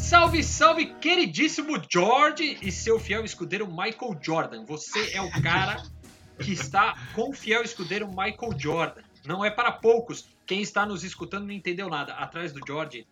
Salve, salve, queridíssimo George e seu fiel escudeiro Michael Jordan. Você é o cara que está com o fiel escudeiro Michael Jordan. Não é para poucos. Quem está nos escutando não entendeu nada. Atrás do George,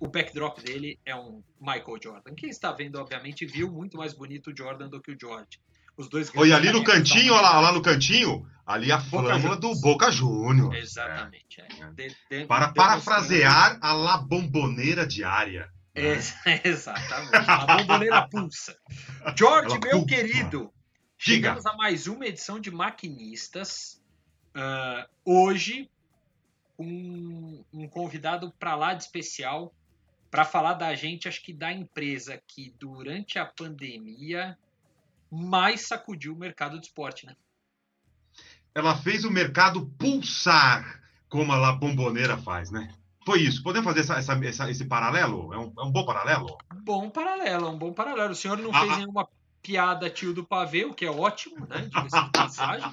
o backdrop dele é um Michael Jordan. Quem está vendo, obviamente, viu muito mais bonito o Jordan do que o George. Os dois Olha, ali no cantinho, olha lá, lá no cantinho, ali a flâmula do Boca Júnior. Exatamente. É. É. De, de, Para de parafrasear a La Bomboneira diária. É, exatamente. A bomboneira pulsa. George, Ela meu pulsa. querido, chegamos a mais uma edição de Maquinistas. Uh, hoje, um, um convidado para lá de especial para falar da gente, acho que da empresa que durante a pandemia mais sacudiu o mercado de esporte, né? Ela fez o mercado pulsar, como a La Bomboneira faz, né? Foi isso. Podemos fazer essa, essa, essa, esse paralelo? É um, é um, bom paralelo? Bom paralelo, um bom paralelo. O senhor não ah, fez ah. nenhuma piada tio do pavê, o que é ótimo, né? Diga-se de passagem.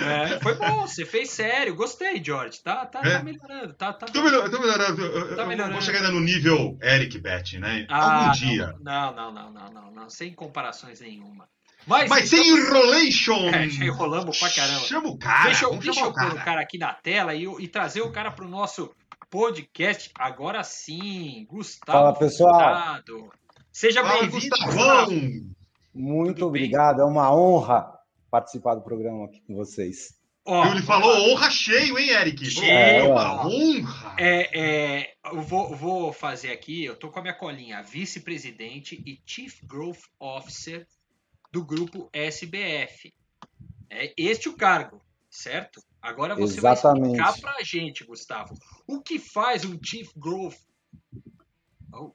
É, foi bom, você fez sério. Gostei, George. Tá, tá, é. tá melhorando. Tá, tá, tô, melhor, tô melhorando. Eu, tá melhorando. vou chegar ainda no nível Eric Bet, né? Ah, Algum dia. Não, não, não, não, não, não. Sem comparações nenhuma. Mas, Mas sem enrolation! É, já enrolamos pra caramba. Chama o cara. Deixa eu, deixa eu pôr o cara aqui na tela e, e trazer o cara pro nosso podcast. Agora sim, Gustavo. Fala, pessoal. Seja bem-vindo. Gustavo. Muito Tudo obrigado. Bem? É uma honra participar do programa aqui com vocês. Ó, Ele falou honra cheio, hein, Eric? Cheio. É, uma honra. É, é, eu vou, vou fazer aqui, eu tô com a minha colinha, vice-presidente e Chief Growth Officer do grupo SBF. É este o cargo, certo? Agora você Exatamente. vai explicar pra gente, Gustavo, o que faz um Chief Growth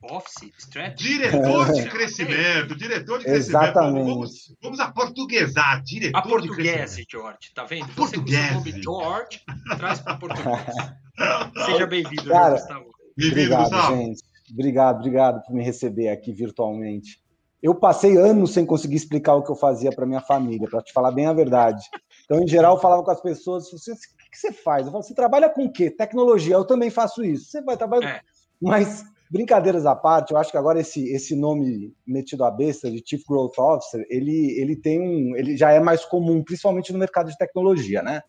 Office, strategy. Diretor de crescimento, diretor de crescimento. Exatamente. Vamos, vamos a portuguesar, diretor a português, George, tá vendo? A Você português. nome George, traz para português. Seja bem-vindo, Gustavo. Obrigado, Gustavo. gente. Obrigado, obrigado por me receber aqui virtualmente. Eu passei anos sem conseguir explicar o que eu fazia para minha família, para te falar bem a verdade. Então, em geral, eu falava com as pessoas: você, o que você faz? Eu falo, você trabalha com o quê? Tecnologia. Eu também faço isso. Você vai trabalhar. É. Mas Brincadeiras à parte, eu acho que agora esse, esse nome metido à besta de Chief Growth Officer, ele, ele tem um, ele já é mais comum, principalmente no mercado de tecnologia, né?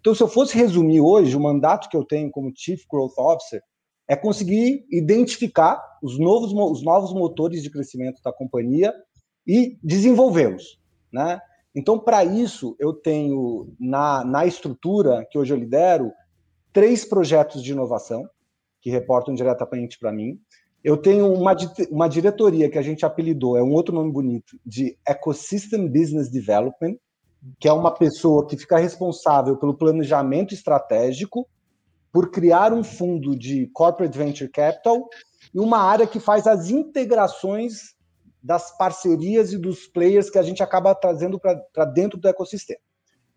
Então, se eu fosse resumir hoje, o mandato que eu tenho como Chief Growth Officer é conseguir identificar os novos, os novos motores de crescimento da companhia e desenvolvê-los, né? Então, para isso, eu tenho na, na estrutura que hoje eu lidero três projetos de inovação, que reportam diretamente para mim. Eu tenho uma, uma diretoria que a gente apelidou, é um outro nome bonito, de Ecosystem Business Development, que é uma pessoa que fica responsável pelo planejamento estratégico, por criar um fundo de corporate venture capital e uma área que faz as integrações das parcerias e dos players que a gente acaba trazendo para dentro do ecossistema.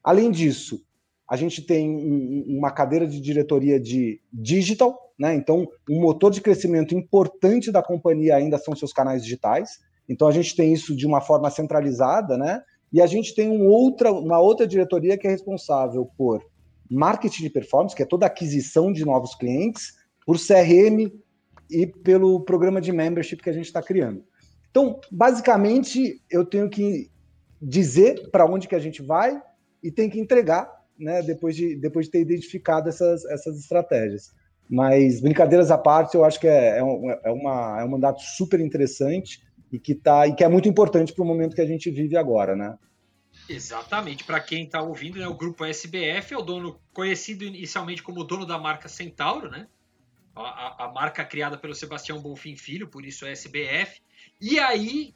Além disso, a gente tem uma cadeira de diretoria de digital, né? Então, um motor de crescimento importante da companhia ainda são seus canais digitais. Então, a gente tem isso de uma forma centralizada, né? E a gente tem um outra, uma outra diretoria que é responsável por marketing de performance, que é toda a aquisição de novos clientes, por CRM e pelo programa de membership que a gente está criando. Então, basicamente, eu tenho que dizer para onde que a gente vai e tem que entregar né, depois, de, depois de ter identificado essas, essas estratégias. Mas, brincadeiras à parte, eu acho que é, é, um, é, uma, é um mandato super interessante e que, tá, e que é muito importante para o momento que a gente vive agora, né? Exatamente. Para quem está ouvindo, né, o grupo SBF é o dono conhecido inicialmente como dono da marca Centauro, né? A, a, marca criada pelo Sebastião Bonfim Filho, por isso é SBF. E aí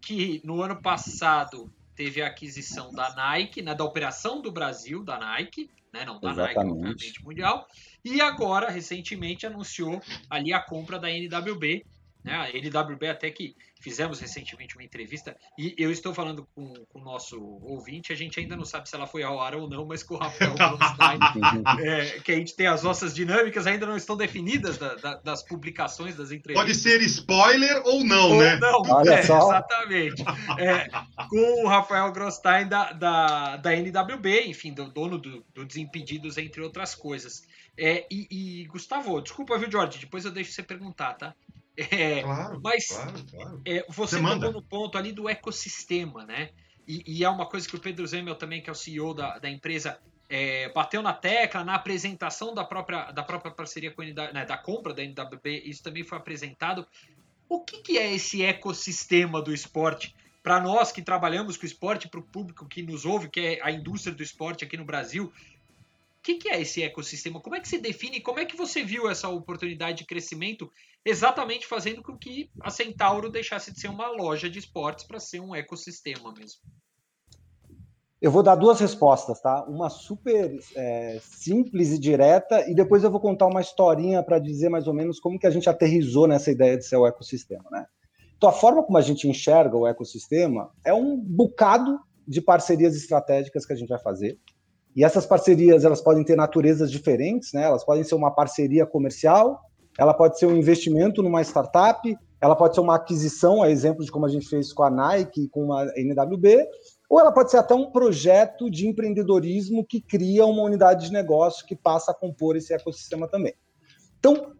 que no ano passado teve a aquisição da Nike, né, da operação do Brasil da Nike, né, não da Exatamente. Nike, obviamente, mundial, e agora, recentemente, anunciou ali a compra da NWB, né, a NWB até que fizemos recentemente uma entrevista, e eu estou falando com, com, o nosso ouvinte, a gente ainda não sabe se ela foi ao ar ou não, mas com o Rafael Bronstein, é, que a gente tem as nossas dinâmicas, ainda não estão definidas da, da, das publicações das entrevistas. Pode ser spoiler ou não, ou né? Não, Olha é, só. exatamente. É, com o Rafael Grosstein da, da, da NWB, enfim, do dono do, do Desimpedidos, entre outras coisas. É, e, e, Gustavo, desculpa, viu, Jorge? Depois eu deixo você perguntar, tá? É, claro, mas claro, claro. É, você, tocou no ponto ali do ecossistema, né? E, e, é uma coisa que o Pedro Zemel também, que é o CEO da, da empresa, é, bateu na tecla na apresentação da própria, da própria parceria com a NW, né, da compra da NWB, isso também foi apresentado. O que, que é esse ecossistema do esporte? Para nós que trabalhamos com esporte, para o público que nos ouve, que é a indústria do esporte aqui no Brasil, o que, que, é esse ecossistema? Como é que se define? Como é que você viu essa oportunidade de crescimento exatamente fazendo com que a Centauro deixasse de ser uma loja de esportes para ser um ecossistema mesmo? Eu vou dar duas respostas, tá? Uma super é, simples e direta, e depois eu vou contar uma historinha para dizer mais ou menos como que a gente aterrizou nessa ideia de ser o ecossistema, né? Então, a forma como a gente enxerga o ecossistema é um bocado de parcerias estratégicas que a gente vai fazer. E essas parcerias, elas podem ter naturezas diferentes, né? Elas podem ser uma parceria comercial, ela pode ser um investimento numa startup, ela pode ser uma aquisição, a exemplo de como a gente fez com a Nike, com a NWB, ou ela pode ser até um projeto de empreendedorismo que cria uma unidade de negócio que passa a compor esse ecossistema também. Então,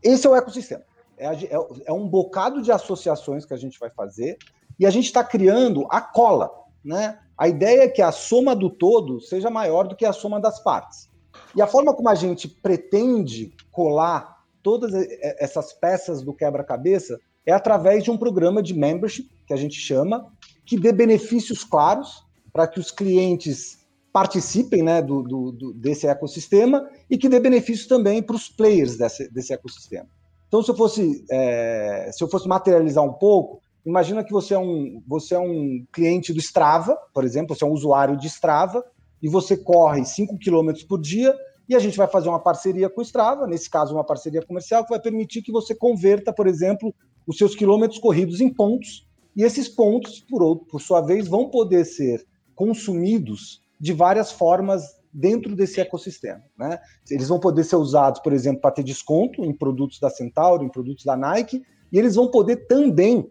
esse é o ecossistema. É, é, é um bocado de associações que a gente vai fazer e a gente está criando a cola. Né? A ideia é que a soma do todo seja maior do que a soma das partes. E a forma como a gente pretende colar todas essas peças do quebra-cabeça é através de um programa de membership, que a gente chama, que dê benefícios claros para que os clientes participem né, do, do, do, desse ecossistema e que dê benefícios também para os players desse, desse ecossistema. Então, se eu fosse é, se eu fosse materializar um pouco, imagina que você é um você é um cliente do Strava, por exemplo, você é um usuário de Strava e você corre 5 km por dia e a gente vai fazer uma parceria com o Strava, nesse caso uma parceria comercial que vai permitir que você converta, por exemplo, os seus quilômetros corridos em pontos e esses pontos, por, outro, por sua vez, vão poder ser consumidos de várias formas dentro desse ecossistema. Né? Eles vão poder ser usados, por exemplo, para ter desconto em produtos da Centauro, em produtos da Nike, e eles vão poder também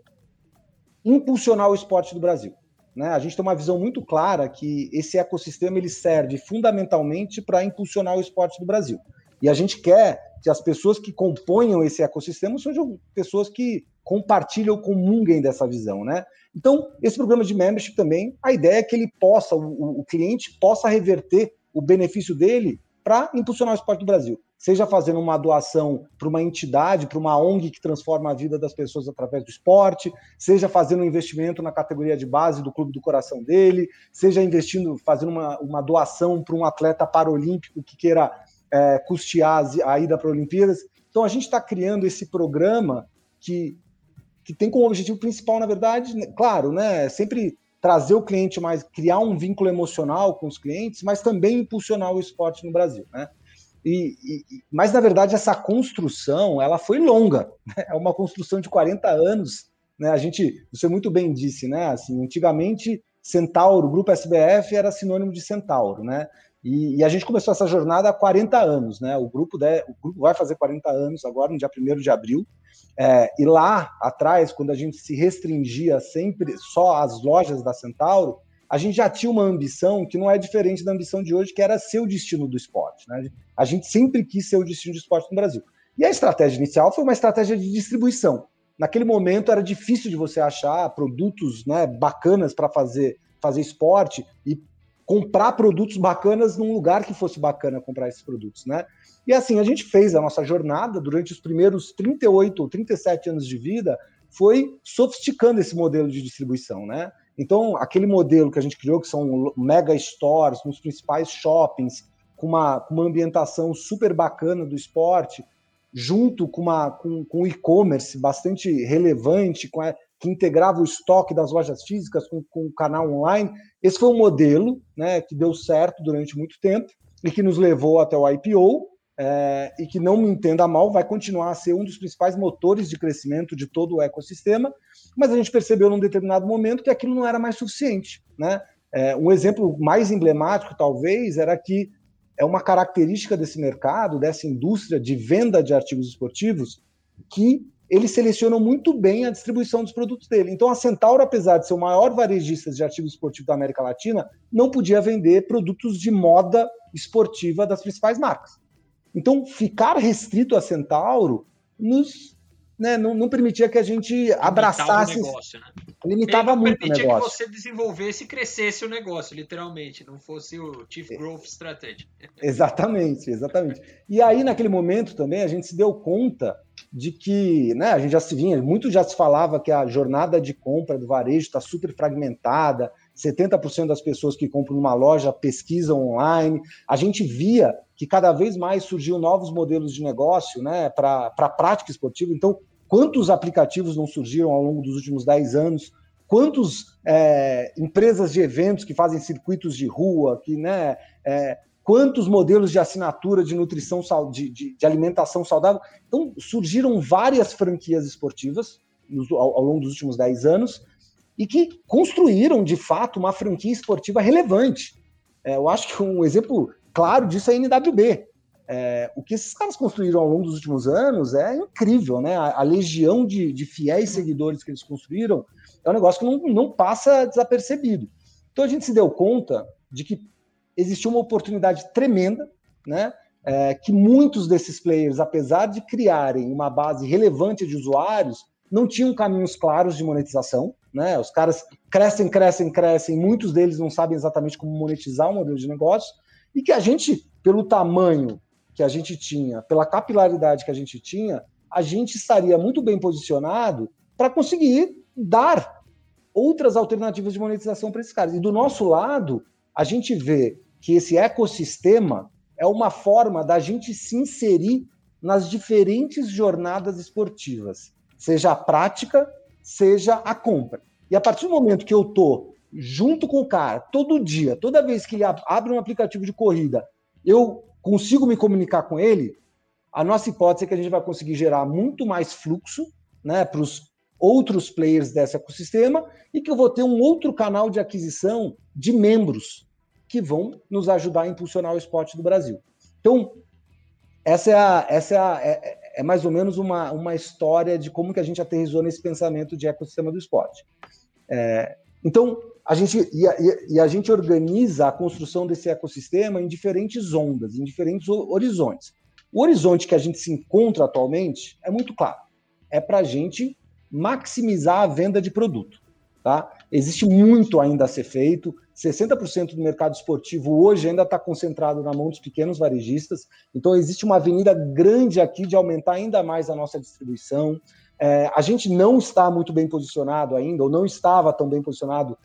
impulsionar o esporte do Brasil. Né? A gente tem uma visão muito clara que esse ecossistema ele serve fundamentalmente para impulsionar o esporte do Brasil. E a gente quer que as pessoas que componham esse ecossistema sejam pessoas que compartilham, comunguem dessa visão, né? Então, esse programa de membership também, a ideia é que ele possa, o, o cliente possa reverter o benefício dele para impulsionar o esporte do Brasil. Seja fazendo uma doação para uma entidade, para uma ONG que transforma a vida das pessoas através do esporte, seja fazendo um investimento na categoria de base do clube do coração dele, seja investindo, fazendo uma, uma doação para um atleta paralímpico que queira é, custear a ida para Olimpíadas. Então, a gente está criando esse programa que que tem como objetivo principal, na verdade, né, claro, né, sempre trazer o cliente mais, criar um vínculo emocional com os clientes, mas também impulsionar o esporte no Brasil, né? E, e, mas na verdade essa construção ela foi longa, né? é uma construção de 40 anos, né? A gente, você muito bem disse, né? Assim, antigamente Centauro, grupo SBF era sinônimo de Centauro, né? E, e, a gente começou essa jornada há 40 anos, né? O grupo, de, o grupo vai fazer 40 anos agora, no dia 1 de abril. É, e lá atrás, quando a gente se restringia sempre só às lojas da Centauro, a gente já tinha uma ambição que não é diferente da ambição de hoje, que era ser o destino do esporte. Né? A gente sempre quis ser o destino do esporte no Brasil. E a estratégia inicial foi uma estratégia de distribuição. Naquele momento era difícil de você achar produtos né, bacanas para fazer, fazer esporte e comprar produtos bacanas num lugar que fosse bacana comprar esses produtos, né? E assim, a gente fez a nossa jornada durante os primeiros 38 ou 37 anos de vida, foi sofisticando esse modelo de distribuição, né? Então, aquele modelo que a gente criou, que são mega stores nos principais shoppings, com uma, com uma ambientação super bacana do esporte, junto com, uma, com, com e-commerce bastante relevante, com a, que integrava o estoque das lojas físicas com, com o canal online. Esse foi um modelo né, que deu certo durante muito tempo e que nos levou até o IPO, é, e que não me entenda mal, vai continuar a ser um dos principais motores de crescimento de todo o ecossistema, mas a gente percebeu num determinado momento que aquilo não era mais suficiente. Né? É, um exemplo mais emblemático, talvez, era que é uma característica desse mercado, dessa indústria de venda de artigos esportivos, que eles selecionam muito bem a distribuição dos produtos dele. Então, a Centauro, apesar de ser o maior varejista de artigos esportivos da América Latina, não podia vender produtos de moda esportiva das principais marcas. Então, ficar restrito a Centauro nos né, não, não, permitia que a gente abraçasse. Limitava, negócio, né? limitava muito permitia o negócio. que você desenvolvesse e crescesse o negócio, literalmente, não fosse o Chief Growth Strategy. Exatamente, exatamente. E aí, naquele momento também, a gente se deu conta de que, né, a gente já se vinha, muito já se falava que a jornada de compra do varejo está super fragmentada, 70% das pessoas que compram numa loja pesquisam online. A gente via que cada vez mais surgiam novos modelos de negócio né, para a prática esportiva. Então, quantos aplicativos não surgiram ao longo dos últimos 10 anos? Quantas é, empresas de eventos que fazem circuitos de rua, que, né, é, quantos modelos de assinatura de nutrição, de, de, de, alimentação saudável? Então, surgiram várias franquias esportivas ao, ao longo dos últimos 10 anos e que construíram, de fato, uma franquia esportiva relevante. É, eu acho que um exemplo claro disso é a NWB. É, o que esses caras construíram ao longo dos últimos anos é incrível, né? A, a legião de, de, fiéis seguidores que eles construíram é um negócio que não, não passa desapercebido. Então a gente se deu conta de que existiu uma oportunidade tremenda, né? É, que muitos desses players, apesar de criarem uma base relevante de usuários, não tinham caminhos claros de monetização. Né? Os caras crescem, crescem, crescem, muitos deles não sabem exatamente como monetizar o modelo de negócio e que a gente, pelo tamanho que a gente tinha, pela capilaridade que a gente tinha, a gente estaria muito bem posicionado para conseguir dar outras alternativas de monetização para esses caras. E do nosso lado, a gente vê que esse ecossistema é uma forma da gente se inserir nas diferentes jornadas esportivas, seja a prática, seja a compra. E a partir do momento que eu estou junto com o cara, todo dia, toda vez que ele abre um aplicativo de corrida, eu consigo me comunicar com ele, a nossa hipótese é que a gente vai conseguir gerar muito mais fluxo né, para os outros players desse ecossistema e que eu vou ter um outro canal de aquisição de membros que vão nos ajudar a impulsionar o esporte do Brasil. Então, essa é, a, essa é, a, é, é mais ou menos uma, uma história de como que a gente aterrizou nesse pensamento de ecossistema do esporte. É, então, a gente, e a, e a, gente organiza a construção desse ecossistema em diferentes ondas, em diferentes horizontes. O horizonte que a gente se encontra atualmente é muito claro. É para a gente maximizar a venda de produto. Tá? Existe muito ainda a ser feito. 60% do mercado esportivo hoje ainda está concentrado na mão dos pequenos varejistas. Então, existe uma avenida grande aqui de aumentar ainda mais a nossa distribuição. É, a gente não está muito bem posicionado ainda, ou não estava tão bem posicionado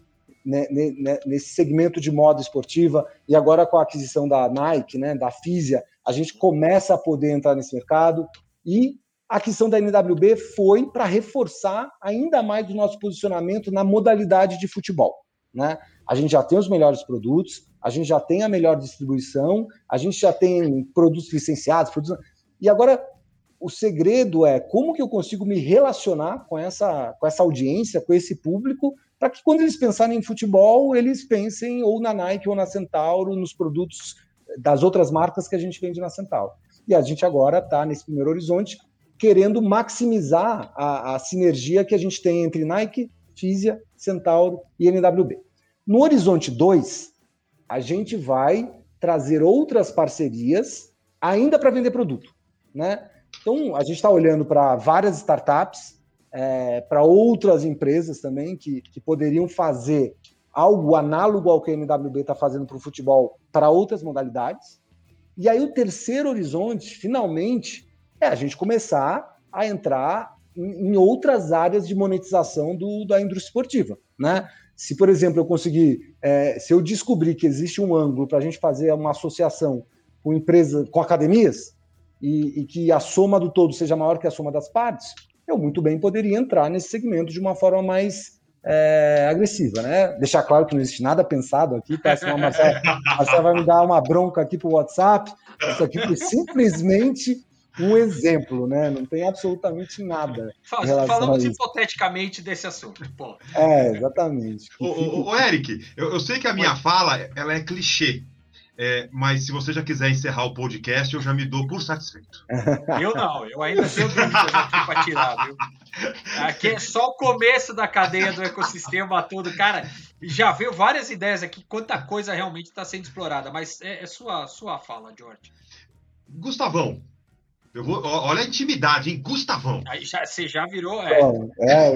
né, né, nesse segmento de moda esportiva, e agora com a aquisição da Nike, né, da Fisia, a gente começa a poder entrar nesse mercado, e a aquisição da NWB foi para reforçar ainda mais o nosso posicionamento na modalidade de futebol. Né? A gente já tem os melhores produtos, a gente já tem a melhor distribuição, a gente já tem produtos licenciados, produtos... e agora o segredo é como que eu consigo me relacionar com essa, com essa audiência, com esse público, para que quando eles pensarem em futebol, eles pensem ou na Nike ou na Centauro, nos produtos das outras marcas que a gente vende na Centauro. E a gente agora está nesse primeiro horizonte querendo maximizar a, a, sinergia que a gente tem entre Nike, Fisia, Centauro e NWB. No horizonte 2, a gente vai trazer outras parcerias ainda para vender produto, né? Então, a gente está olhando para várias startups, é, para outras empresas também que, que poderiam fazer algo análogo ao que a NWB está fazendo para o futebol para outras modalidades. E aí, o terceiro horizonte, finalmente, é a gente começar a entrar em, em outras áreas de monetização do, da indústria esportiva. Né? Se, por exemplo, eu conseguir, é, se eu descobrir que existe um ângulo para a gente fazer uma associação com empresas, com academias, e, e, que a soma do todo seja maior que a soma das partes, eu muito bem poderia entrar nesse segmento de uma forma mais é, agressiva, né? Deixar claro que não existe nada pensado aqui, tá? Senão a Marcela, Marcela vai me dar uma bronca aqui pro WhatsApp. Isso aqui foi simplesmente um exemplo, né? Não tem absolutamente nada. Falamos hipoteticamente desse assunto. Pô. É, exatamente. Ô, Eric, eu, eu, sei que a minha Oi. fala ela é clichê, é, mas se você já quiser encerrar o podcast, eu já me dou por satisfeito. Eu não, eu ainda tenho dúvidas aqui para tirar, viu? Aqui é só o começo da cadeia do ecossistema todo. Cara, já veio várias ideias aqui, quanta coisa realmente está sendo explorada, mas é, é, sua, sua fala, George. Gustavão, Eu vou, olha a intimidade, hein? Gustavão. Aí já, você já virou. É, é,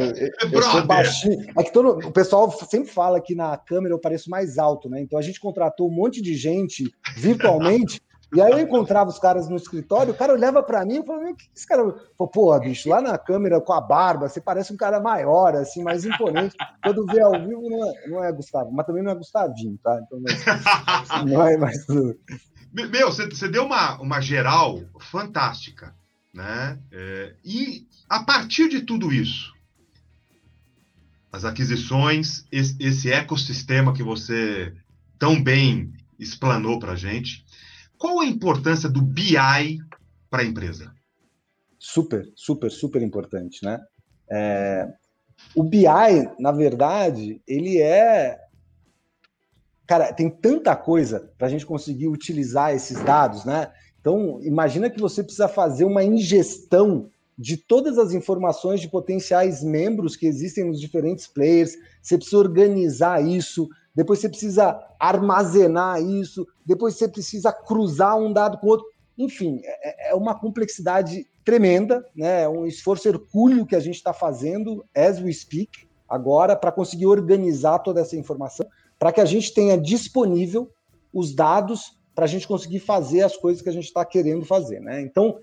eu, eu sou baixinho. É que todo, o pessoal sempre fala que na câmera eu pareço mais alto, né? Então a gente contratou um monte de gente virtualmente. e aí eu encontrava os caras no escritório, o cara olhava para mim e falava: o que esse cara. Falei, Pô, bicho, lá na câmera com a barba, você parece um cara maior, assim, mais imponente. Quando vê ao vivo, não é, não é Gustavo, mas também não é Gustavinho, tá? Então, mas, não é mais. Meu, você deu uma, uma geral fantástica, né? É, e a partir de tudo isso, as aquisições, esse, esse ecossistema que você tão bem explanou para a gente, qual a importância do BI para a empresa? Super, super, super importante, né? É, o BI, na verdade, ele é cara, tem tanta coisa para a gente conseguir utilizar esses dados, né? Então, imagina que você precisa fazer uma ingestão de todas as informações de potenciais membros que existem nos diferentes players, você precisa organizar isso, depois você precisa armazenar isso, depois você precisa cruzar um dado com outro. Enfim, é, é uma complexidade tremenda, né? É um esforço hercúleo que a gente está fazendo, as we speak, agora, para conseguir organizar toda essa informação para que a gente tenha disponível os dados para a gente conseguir fazer as coisas que a gente está querendo fazer. Né? Então,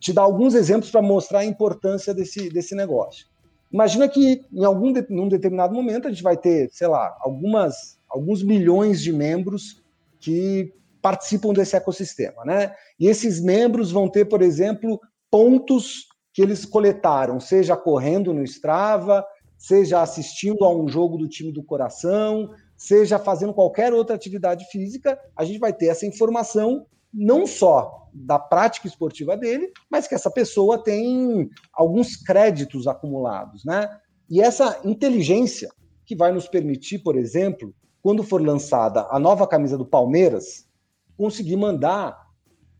te dar alguns exemplos para mostrar a importância desse, desse negócio. Imagina que em algum num determinado momento a gente vai ter, sei lá, algumas, alguns milhões de membros que participam desse ecossistema, né? E esses membros vão ter, por exemplo, pontos que eles coletaram, seja correndo no Strava, seja assistindo a um jogo do time do coração, seja fazendo qualquer outra atividade física, a gente vai ter essa informação não só da prática esportiva dele, mas que essa pessoa tem alguns créditos acumulados, né? E essa inteligência que vai nos permitir, por exemplo, quando for lançada a nova camisa do Palmeiras, conseguir mandar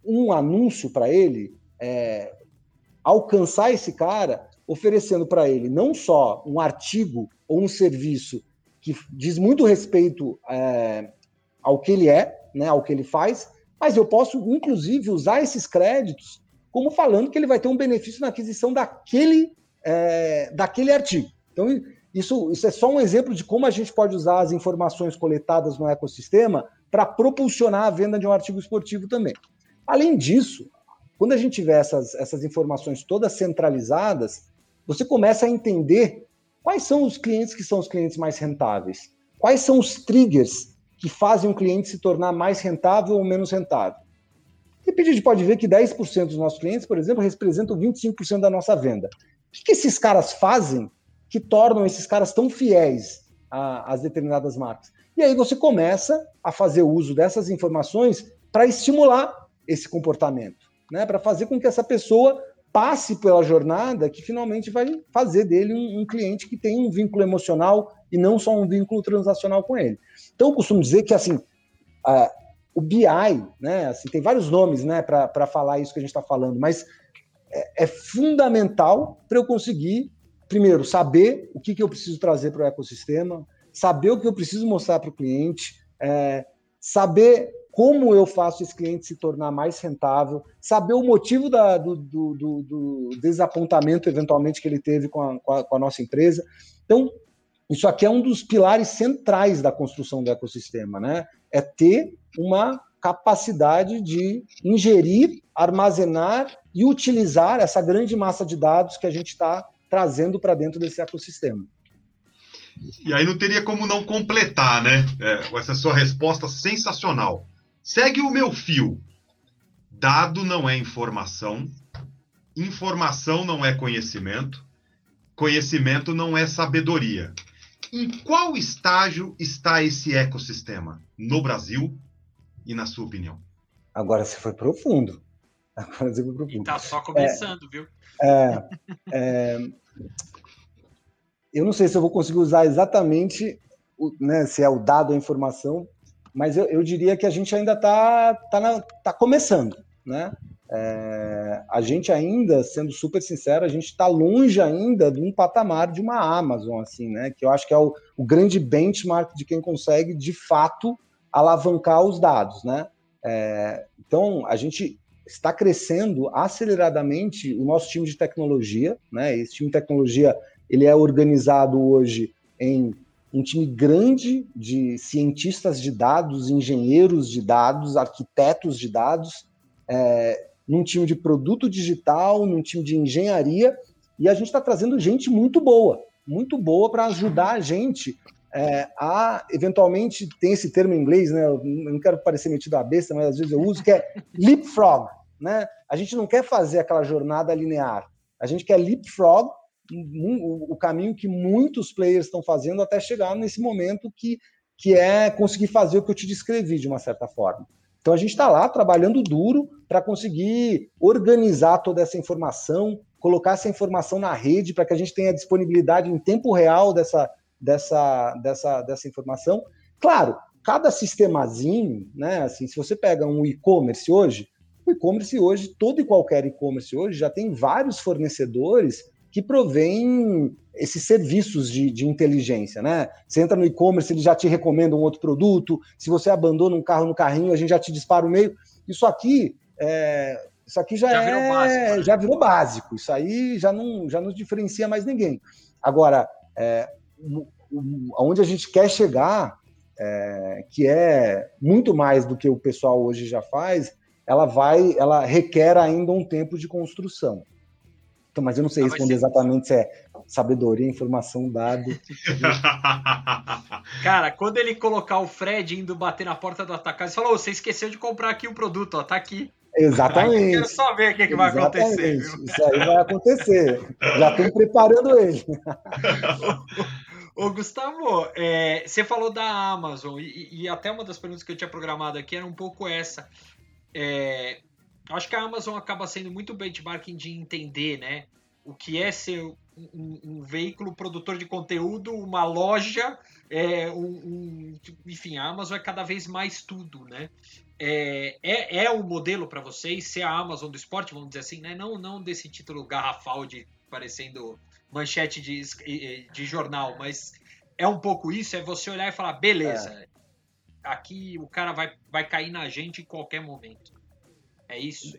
um anúncio para ele, é, alcançar esse cara, oferecendo para ele não só um artigo ou um serviço que diz muito respeito é, ao que ele é, né, ao que ele faz, mas eu posso, inclusive, usar esses créditos como falando que ele vai ter um benefício na aquisição daquele, é, daquele artigo. Então, isso, isso é só um exemplo de como a gente pode usar as informações coletadas no ecossistema para propulsionar a venda de um artigo esportivo também. Além disso, quando a gente tiver essas, essas informações todas centralizadas, você começa a entender Quais são os clientes que são os clientes mais rentáveis? Quais são os triggers que fazem um cliente se tornar mais rentável ou menos rentável? Repente, a gente pode ver que 10% dos nossos clientes, por exemplo, representam 25% da nossa venda. O que, que esses caras fazem que tornam esses caras tão fiéis às determinadas marcas? E aí você começa a fazer uso dessas informações para estimular esse comportamento, né? para fazer com que essa pessoa passe pela jornada que finalmente vai fazer dele um, um, cliente que tem um vínculo emocional e não só um vínculo transacional com ele. Então, eu costumo dizer que assim, uh, o BI, né, assim, tem vários nomes né, para falar isso que a gente está falando, mas é, é fundamental para eu conseguir, primeiro, saber o que, que eu preciso trazer para o ecossistema, saber o que eu preciso mostrar para o cliente, é, saber como eu faço esse cliente se tornar mais rentável, saber o motivo da, do, do, do, do, desapontamento, eventualmente, que ele teve com a, com, a, com a, nossa empresa. Então, isso aqui é um dos pilares centrais da construção do ecossistema, né? É ter uma capacidade de ingerir, armazenar e utilizar essa grande massa de dados que a gente está trazendo para dentro desse ecossistema. E aí não teria como não completar, né? É, essa sua resposta sensacional. Segue o meu fio. Dado não é informação, informação não é conhecimento, conhecimento não é sabedoria. Em qual estágio está esse ecossistema no Brasil e na sua opinião? Agora você foi profundo. Agora você foi profundo. E tá só começando, é, viu? É, é, eu não sei se eu vou conseguir usar exatamente, né, se é o dado a informação mas eu, eu diria que a gente ainda está tá tá começando, né? É, a gente ainda, sendo super sincero, a gente está longe ainda de um patamar de uma Amazon, assim, né? Que eu acho que é o, o grande benchmark de quem consegue, de fato, alavancar os dados, né? É, então, a gente está crescendo aceleradamente o nosso time de tecnologia, né? Esse time de tecnologia ele é organizado hoje em um time grande de cientistas de dados, engenheiros de dados, arquitetos de dados, é, num time de produto digital, num time de engenharia, e a gente está trazendo gente muito boa, muito boa para ajudar a gente é, a, eventualmente, tem esse termo em inglês, né? Eu não quero parecer metido a besta, mas às vezes eu uso, que é leapfrog, né? A gente não quer fazer aquela jornada linear, a gente quer leapfrog, o caminho que muitos players estão fazendo até chegar nesse momento que, que é conseguir fazer o que eu te descrevi de uma certa forma. Então a gente está lá trabalhando duro para conseguir organizar toda essa informação, colocar essa informação na rede para que a gente tenha disponibilidade em tempo real dessa, dessa, dessa, dessa informação. Claro, cada sistemazinho, né? Assim, se você pega um e-commerce hoje, o e-commerce hoje, todo e qualquer e-commerce hoje já tem vários fornecedores que provém esses serviços de, de inteligência, né? Você entra no e-commerce, ele já te recomenda um outro produto. Se você abandona um carro no carrinho, a gente já te dispara o meio. Isso aqui, é, isso aqui já, já é, virou básico, né? já virou básico. Isso aí já não, já não diferencia mais ninguém. Agora, é, aonde a gente quer chegar, é, que é muito mais do que o pessoal hoje já faz, ela vai, ela requer ainda um tempo de construção. Então, mas eu não sei ah, responder exatamente se é sabedoria, informação, dado. Cara, quando ele colocar o Fred indo bater na porta do atacado, ele falou: oh, você esqueceu de comprar aqui o produto, ó, tá aqui. Exatamente. Eu quero só ver o que, que vai acontecer. Viu? Isso aí vai acontecer. Já estou preparando ele. Ô, Gustavo, é, você falou da Amazon, e, e, até uma das perguntas que eu tinha programado aqui era um pouco essa. É, acho que a Amazon acaba sendo muito benchmarking de entender, né? O que é ser um, um veículo produtor de conteúdo, uma loja, é, um, um, enfim, a Amazon é cada vez mais tudo, né? É, é, é o modelo para vocês ser a Amazon do esporte, vamos dizer assim, né? Não, não desse título garrafal de parecendo manchete de, de jornal, mas é um pouco isso, é você olhar e falar, beleza, é. aqui o cara vai, vai cair na gente em qualquer momento. É isso?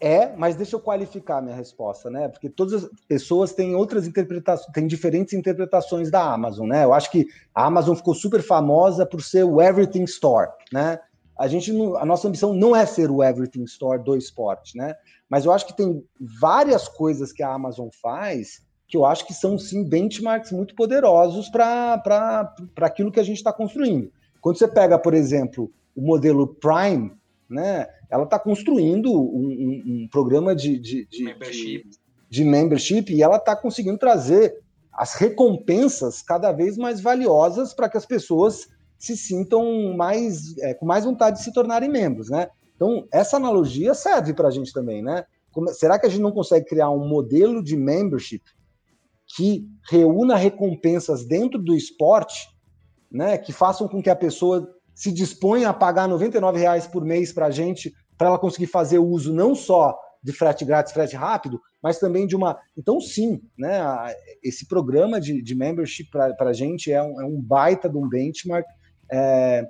É, mas deixa eu qualificar minha resposta, né? Porque todas as pessoas têm outras interpretações, têm diferentes interpretações da Amazon, né? Eu acho que a Amazon ficou super famosa por ser o Everything Store, né? A gente, a nossa ambição não é ser o Everything Store do esporte, né? Mas eu acho que tem várias coisas que a Amazon faz que eu acho que são sim benchmarks muito poderosos para aquilo que a gente está construindo. Quando você pega, por exemplo, o modelo Prime, né? ela está construindo um, um, um, programa de, de, de, membership. de, de membership e ela está conseguindo trazer as recompensas cada vez mais valiosas para que as pessoas se sintam mais é, com mais vontade de se tornarem membros, né? Então essa analogia serve para a gente também, né? Como, será que a gente não consegue criar um modelo de membership que reúna recompensas dentro do esporte, né? Que façam com que a pessoa se disponha a pagar 99 reais por mês para a gente para ela conseguir fazer uso não só de frete grátis, frete rápido, mas também de uma. Então, sim, né, esse programa de, de membership para a gente é um, é um, baita de um benchmark. É,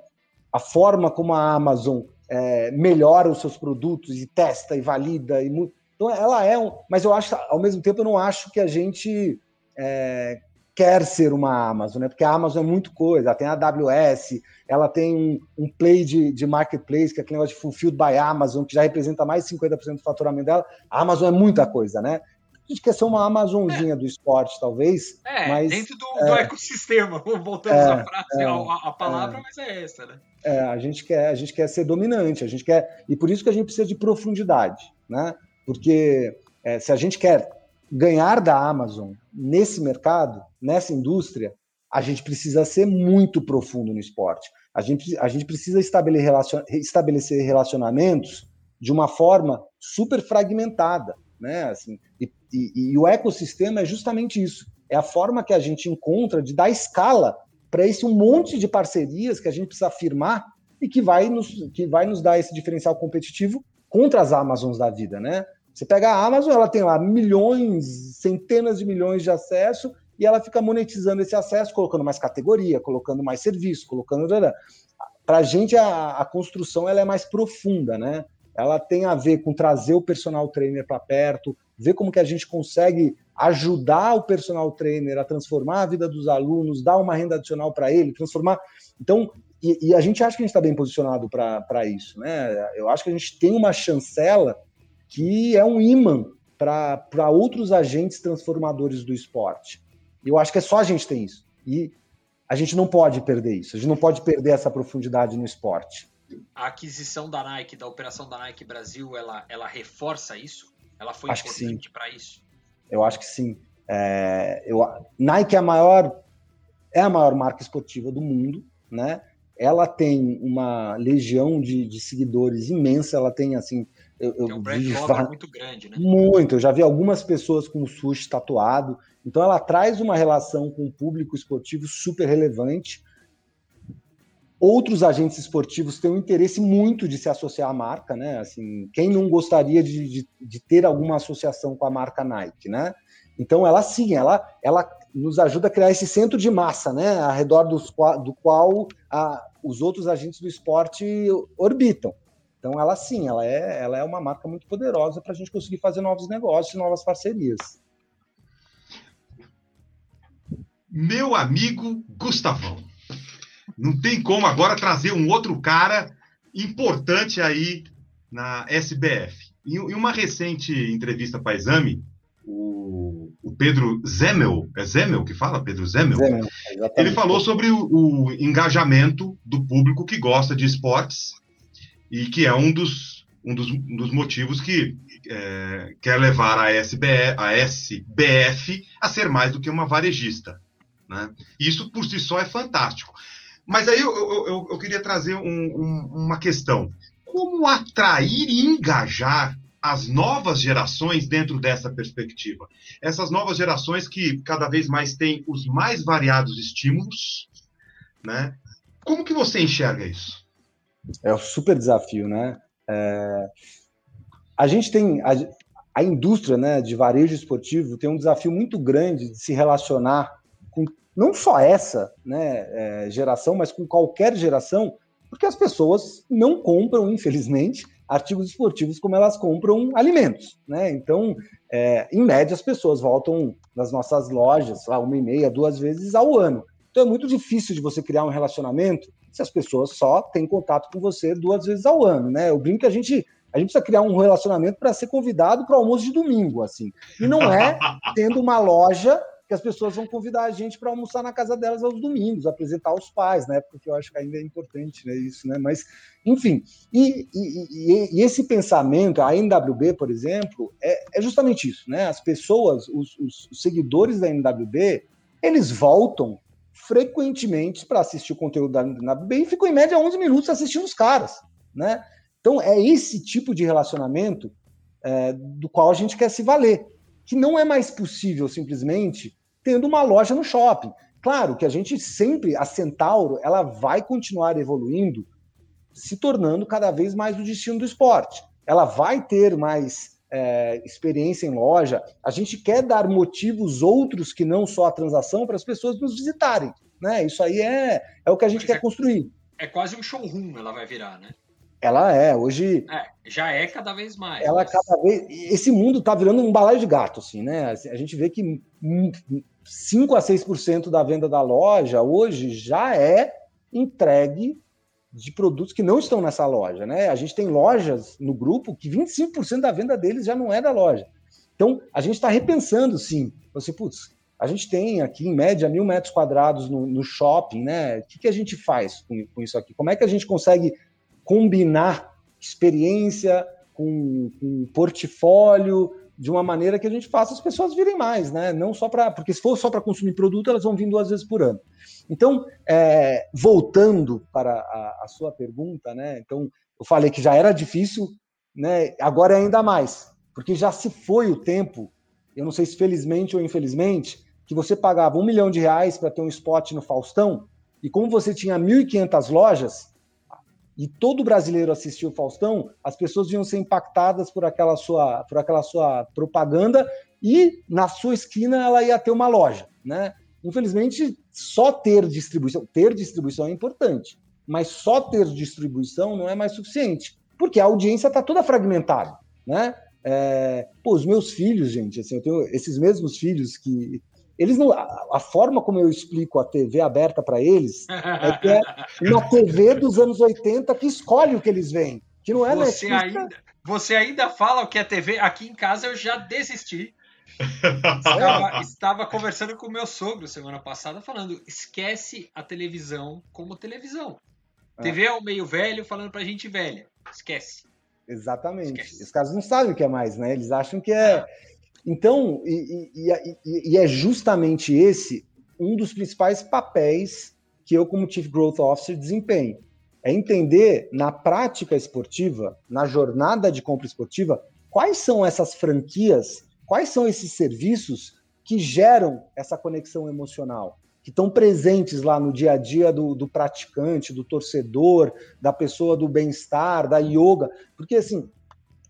a forma como a Amazon é, melhora os seus produtos e testa e valida. E, então, ela é um. Mas eu acho, ao mesmo tempo, eu não acho que a gente é, quer ser uma Amazon, né? Porque a Amazon é muito coisa, ela tem a AWS, ela tem um, um play de, de, marketplace, que é aquele negócio de Fulfilled by Amazon, que já representa mais de 50% do faturamento dela. A Amazon é muita coisa, né? A gente quer ser uma Amazonzinha é. do esporte, talvez. É, mas, dentro do, é, do ecossistema. Voltamos é, à frase, é, a, a, palavra, é. mas é essa, né? É, a gente, quer, a gente quer ser dominante, a gente quer. E por isso que a gente precisa de profundidade, né? Porque é, se a gente quer ganhar da Amazon nesse mercado, nessa indústria, a gente precisa ser muito profundo no esporte. A gente, a gente precisa estabelecer, relacion, estabelecer relacionamentos de uma forma super fragmentada, né? Assim, e, e, e o ecossistema é justamente isso. É a forma que a gente encontra de dar escala para esse um monte de parcerias que a gente precisa firmar e que vai nos, que vai nos dar esse diferencial competitivo contra as Amazons da vida, né? Você pega a Amazon, ela tem lá milhões, centenas de milhões de acesso e ela fica monetizando esse acesso, colocando mais categoria, colocando mais serviço, colocando. Para a gente, a, a construção ela é mais profunda, né? ela tem a ver com trazer o personal trainer para perto, ver como que a gente consegue ajudar o personal trainer a transformar a vida dos alunos, dar uma renda adicional para ele, transformar. Então, e, e, a gente acha que a gente está bem posicionado para isso, né? Eu acho que a gente tem uma chancela que é um imã para outros agentes transformadores do esporte. Eu acho que é só a gente tem isso. E a gente não pode perder isso. A gente não pode perder essa profundidade no esporte. A aquisição da Nike, da operação da Nike Brasil, ela, ela reforça isso? Ela foi acho importante para isso? Eu acho que sim. É, eu, Nike é a maior é a maior marca esportiva do mundo, né? Ela tem uma legião de, de seguidores imensa. Ela tem assim, eu, eu tem um brand vi, muito grande, né? Muito. Eu já vi algumas pessoas com o sushi tatuado. Então ela traz uma relação com o público esportivo super relevante. Outros agentes esportivos têm um interesse muito de se associar à marca, né? Assim, quem não gostaria de, de, de ter alguma associação com a marca Nike, né? Então ela sim, ela, ela nos ajuda a criar esse centro de massa, né? Ao redor dos, do qual a, os outros agentes do esporte orbitam. Então ela sim, ela é, ela é uma marca muito poderosa para a gente conseguir fazer novos negócios, novas parcerias. Meu amigo Gustavão. Não tem como agora trazer um outro cara importante aí na SBF. Em, uma recente entrevista para Exame, o, o, Pedro Zemel, é Zemel que fala? Pedro Zemel? Zemel ele falou sobre o, o, engajamento do público que gosta de esportes e que é um dos, um dos, um dos motivos que é, quer levar a, SBF, a SBF a ser mais do que uma varejista. Né? Isso por si só é fantástico. Mas aí eu, eu, eu queria trazer um, um, uma questão. Como atrair e engajar as novas gerações dentro dessa perspectiva? Essas novas gerações que cada vez mais têm os mais variados estímulos, né? Como que você enxerga isso? É um super desafio, né? É... A gente tem a, a indústria, né, de varejo esportivo tem um desafio muito grande de se relacionar com não só essa né, é, geração, mas com qualquer geração, porque as pessoas não compram, infelizmente, artigos esportivos como elas compram alimentos. Né? Então, é, em média, as pessoas voltam nas nossas lojas lá uma e meia, duas vezes ao ano. Então, é muito difícil de você criar um relacionamento se as pessoas só têm contato com você duas vezes ao ano. Né? Eu brinco que a gente a gente precisa criar um relacionamento para ser convidado para o almoço de domingo, assim. E não é tendo uma loja que as pessoas vão convidar a gente para almoçar na casa delas aos domingos, apresentar aos pais, né? Porque eu acho que ainda é importante, né? Isso, né? Mas, enfim, e, e, e, esse pensamento, a NWB, por exemplo, é, é justamente isso, né? As pessoas, os, os, os seguidores da NWB, eles voltam frequentemente para assistir o conteúdo da NWB e ficam em média 11 minutos assistindo os caras, né? Então é esse tipo de relacionamento é, do qual a gente quer se valer que não é mais possível simplesmente tendo uma loja no shopping. Claro que a gente sempre, a Centauro, ela vai continuar evoluindo, se tornando cada vez mais o destino do esporte. Ela vai ter mais é, experiência em loja. A gente quer dar motivos outros que não só a transação para as pessoas nos visitarem. Né? Isso aí é, é o que a gente Mas quer é, construir. É quase um showroom, ela vai virar, né? Ela é, hoje. É, já é cada vez mais. Ela mas... cada vez. Esse mundo está virando um balaio de gato, assim, né? A gente vê que 5 a 6% da venda da loja hoje já é entregue de produtos que não estão nessa loja, né? A gente tem lojas no grupo que 25% da venda deles já não é da loja. Então, a gente está repensando, sim. Você, putz, a gente tem aqui, em média, mil metros quadrados no, no shopping, né? O que, que a gente faz com, com, isso aqui? Como é que a gente consegue combinar experiência com, com portfólio de uma maneira que a gente faça as pessoas virem mais, né? Não só para. Porque se for só para consumir produto, elas vão vir duas vezes por ano. Então, é, voltando para a, a, sua pergunta, né? Então, eu falei que já era difícil, né? Agora é ainda mais, porque já se foi o tempo, eu não sei se felizmente ou infelizmente, que você pagava um milhão de reais para ter um spot no Faustão, e como você tinha 1.500 lojas, e todo brasileiro assistiu o Faustão, as pessoas iam ser impactadas por aquela sua, por aquela sua propaganda e na sua esquina ela ia ter uma loja, né? Infelizmente, só ter distribuição, ter distribuição é importante, mas só ter distribuição não é mais suficiente. porque a audiência está toda fragmentada, né? É, pô, os meus filhos, gente, assim, eu tenho esses mesmos filhos que eles não, a, forma como eu explico a TV aberta para eles é que é uma TV dos anos 80 que escolhe o que eles veem, que não é você ainda Você ainda fala o que é TV? Aqui em casa eu já desisti. estava, estava, conversando com o meu sogro semana passada, falando: esquece a televisão como televisão. É. TV é o meio velho falando pra gente velha. Esquece. Exatamente. Esquece. Os caras não sabem o que é mais, né? Eles acham que é. Então, e, e, e, e, é justamente esse um dos principais papéis que eu, como Chief Growth Officer, desempenho. É entender na prática esportiva, na jornada de compra esportiva, quais são essas franquias, quais são esses serviços que geram essa conexão emocional, que estão presentes lá no dia a dia do, do praticante, do torcedor, da pessoa do bem-estar, da yoga. Porque, assim,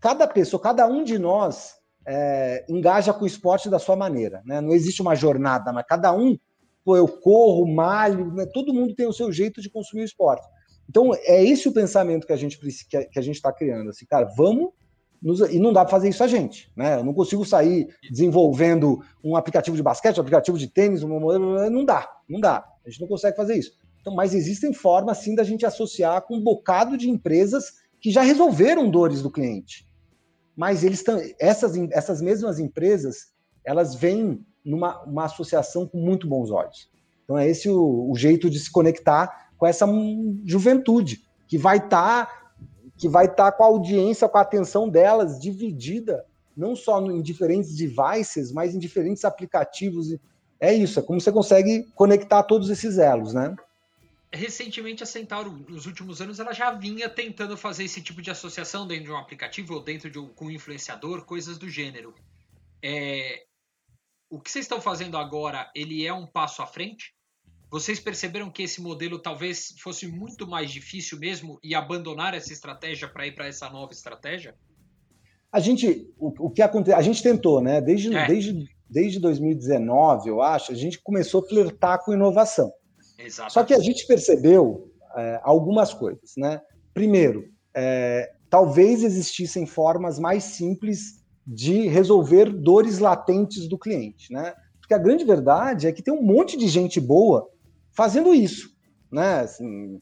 cada pessoa, cada um de nós é, engaja com o esporte da sua maneira. Né? Não existe uma jornada, mas cada um, pô, eu corro, malho, né? todo mundo tem o seu jeito de consumir o esporte. Então, é esse o pensamento que a gente que a gente está criando. Assim, cara, vamos nos, e não dá para fazer isso a gente, né? Eu não consigo sair desenvolvendo um aplicativo de basquete, um aplicativo de tênis, uma, não dá, não dá. A gente não consegue fazer isso. Então, mas existem formas sim da gente associar com um bocado de empresas que já resolveram dores do cliente. Mas eles essas essas mesmas empresas, elas vêm numa uma associação com muito bons olhos. Então é esse o, o jeito de se conectar com essa juventude que vai estar tá que vai estar tá com a audiência, com a atenção delas dividida, não só em diferentes devices, mas em diferentes aplicativos. É isso, é como você consegue conectar todos esses elos, né? Recentemente a Centauro, nos últimos anos, ela já vinha tentando fazer esse tipo de associação dentro de um aplicativo ou dentro de um, com um influenciador, coisas do gênero. É, o que vocês estão fazendo agora, ele é um passo à frente? Vocês perceberam que esse modelo talvez fosse muito mais difícil mesmo e abandonar essa estratégia para ir para essa nova estratégia? A gente, o, o que aconteceu, a gente tentou, né? Desde, é. desde, desde 2019, eu acho, a gente começou a flertar com inovação. Exatamente. Só que a gente percebeu é, algumas coisas, né? Primeiro, é, talvez existissem formas mais simples de resolver dores latentes do cliente, né? Porque a grande verdade é que tem um monte de gente boa fazendo isso. Né? Assim,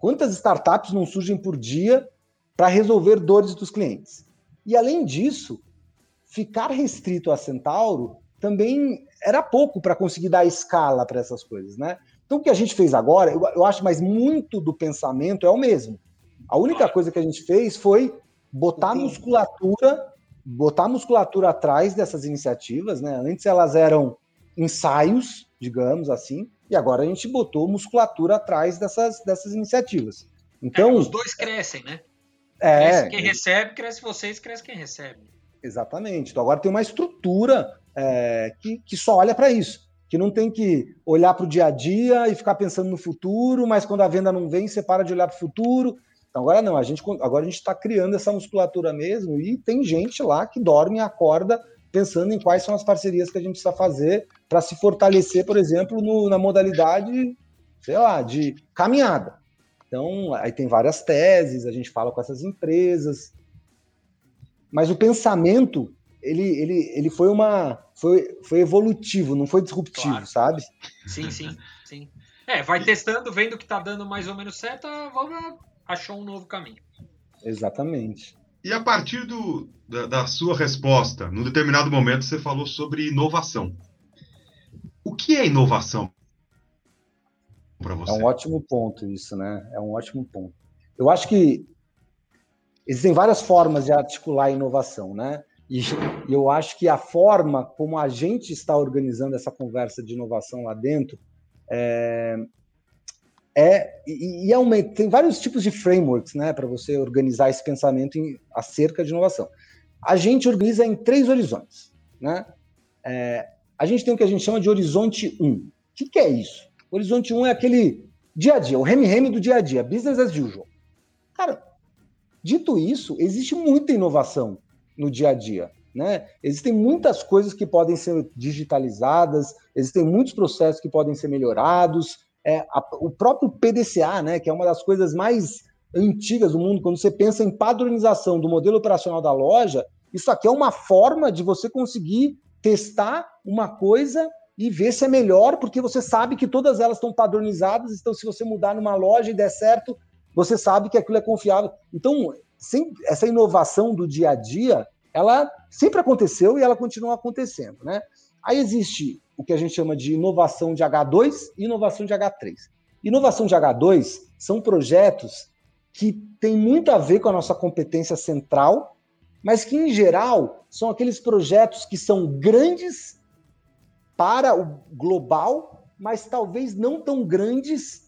quantas startups não surgem por dia para resolver dores dos clientes? E além disso, ficar restrito a Centauro também era pouco para conseguir dar escala para essas coisas, né? Então o que a gente fez agora, eu, eu acho, mas muito do pensamento é o mesmo. A única coisa que a gente fez foi botar musculatura, botar musculatura atrás dessas iniciativas, né? Antes elas eram ensaios, digamos assim, e agora a gente botou musculatura atrás dessas, dessas iniciativas. Então, é, os dois crescem, né? É, cresce quem recebe, cresce vocês, cresce quem recebe. Exatamente. Então agora tem uma estrutura é, que, que só olha para isso. Que não tem que olhar para o dia a dia e ficar pensando no futuro, mas quando a venda não vem, você para de olhar para o futuro. Então agora não, a gente agora a gente está criando essa musculatura mesmo e tem gente lá que dorme e acorda pensando em quais são as parcerias que a gente precisa fazer para se fortalecer, por exemplo, no, na modalidade, sei lá, de caminhada. Então, aí tem várias teses, a gente fala com essas empresas. Mas o pensamento, ele, ele, ele foi uma foi, foi evolutivo, não foi disruptivo, claro. sabe? Sim, sim, sim. É, vai testando, vendo que tá dando mais ou menos certo, vamos achar um novo caminho. Exatamente. E a partir do, da, da, sua resposta, num determinado momento você falou sobre inovação. O que é inovação para você? É um ótimo ponto isso, né? É um ótimo ponto. Eu acho que existem várias formas de articular a inovação, né? E eu acho que a forma como a gente está organizando essa conversa de inovação lá dentro é, é e, e é tem vários tipos de frameworks, né, para você organizar esse pensamento em, acerca de inovação. A gente organiza em três horizontes, né? É, a gente tem o que a gente chama de horizonte 1. O que, que é isso? Horizonte 1 é aquele dia a dia, o reme-reme do dia a dia, business as usual. Cara, dito isso, existe muita inovação no dia a dia. Né? Existem muitas coisas que podem ser digitalizadas, existem muitos processos que podem ser melhorados, é, a, o próprio PDCA, né, que é uma das coisas mais antigas do mundo, quando você pensa em padronização do modelo operacional da loja, isso aqui é uma forma de você conseguir testar uma coisa e ver se é melhor, porque você sabe que todas elas estão padronizadas, então se você mudar numa loja e der certo, você sabe que aquilo é confiável. Então, essa inovação do dia a dia, ela sempre aconteceu e ela continua acontecendo, né? Aí existe o que a gente chama de inovação de H2 e inovação de H3. Inovação de H2 são projetos que têm muito a ver com a nossa competência central, mas que, em geral, são aqueles projetos que são grandes para o global, mas talvez não tão grandes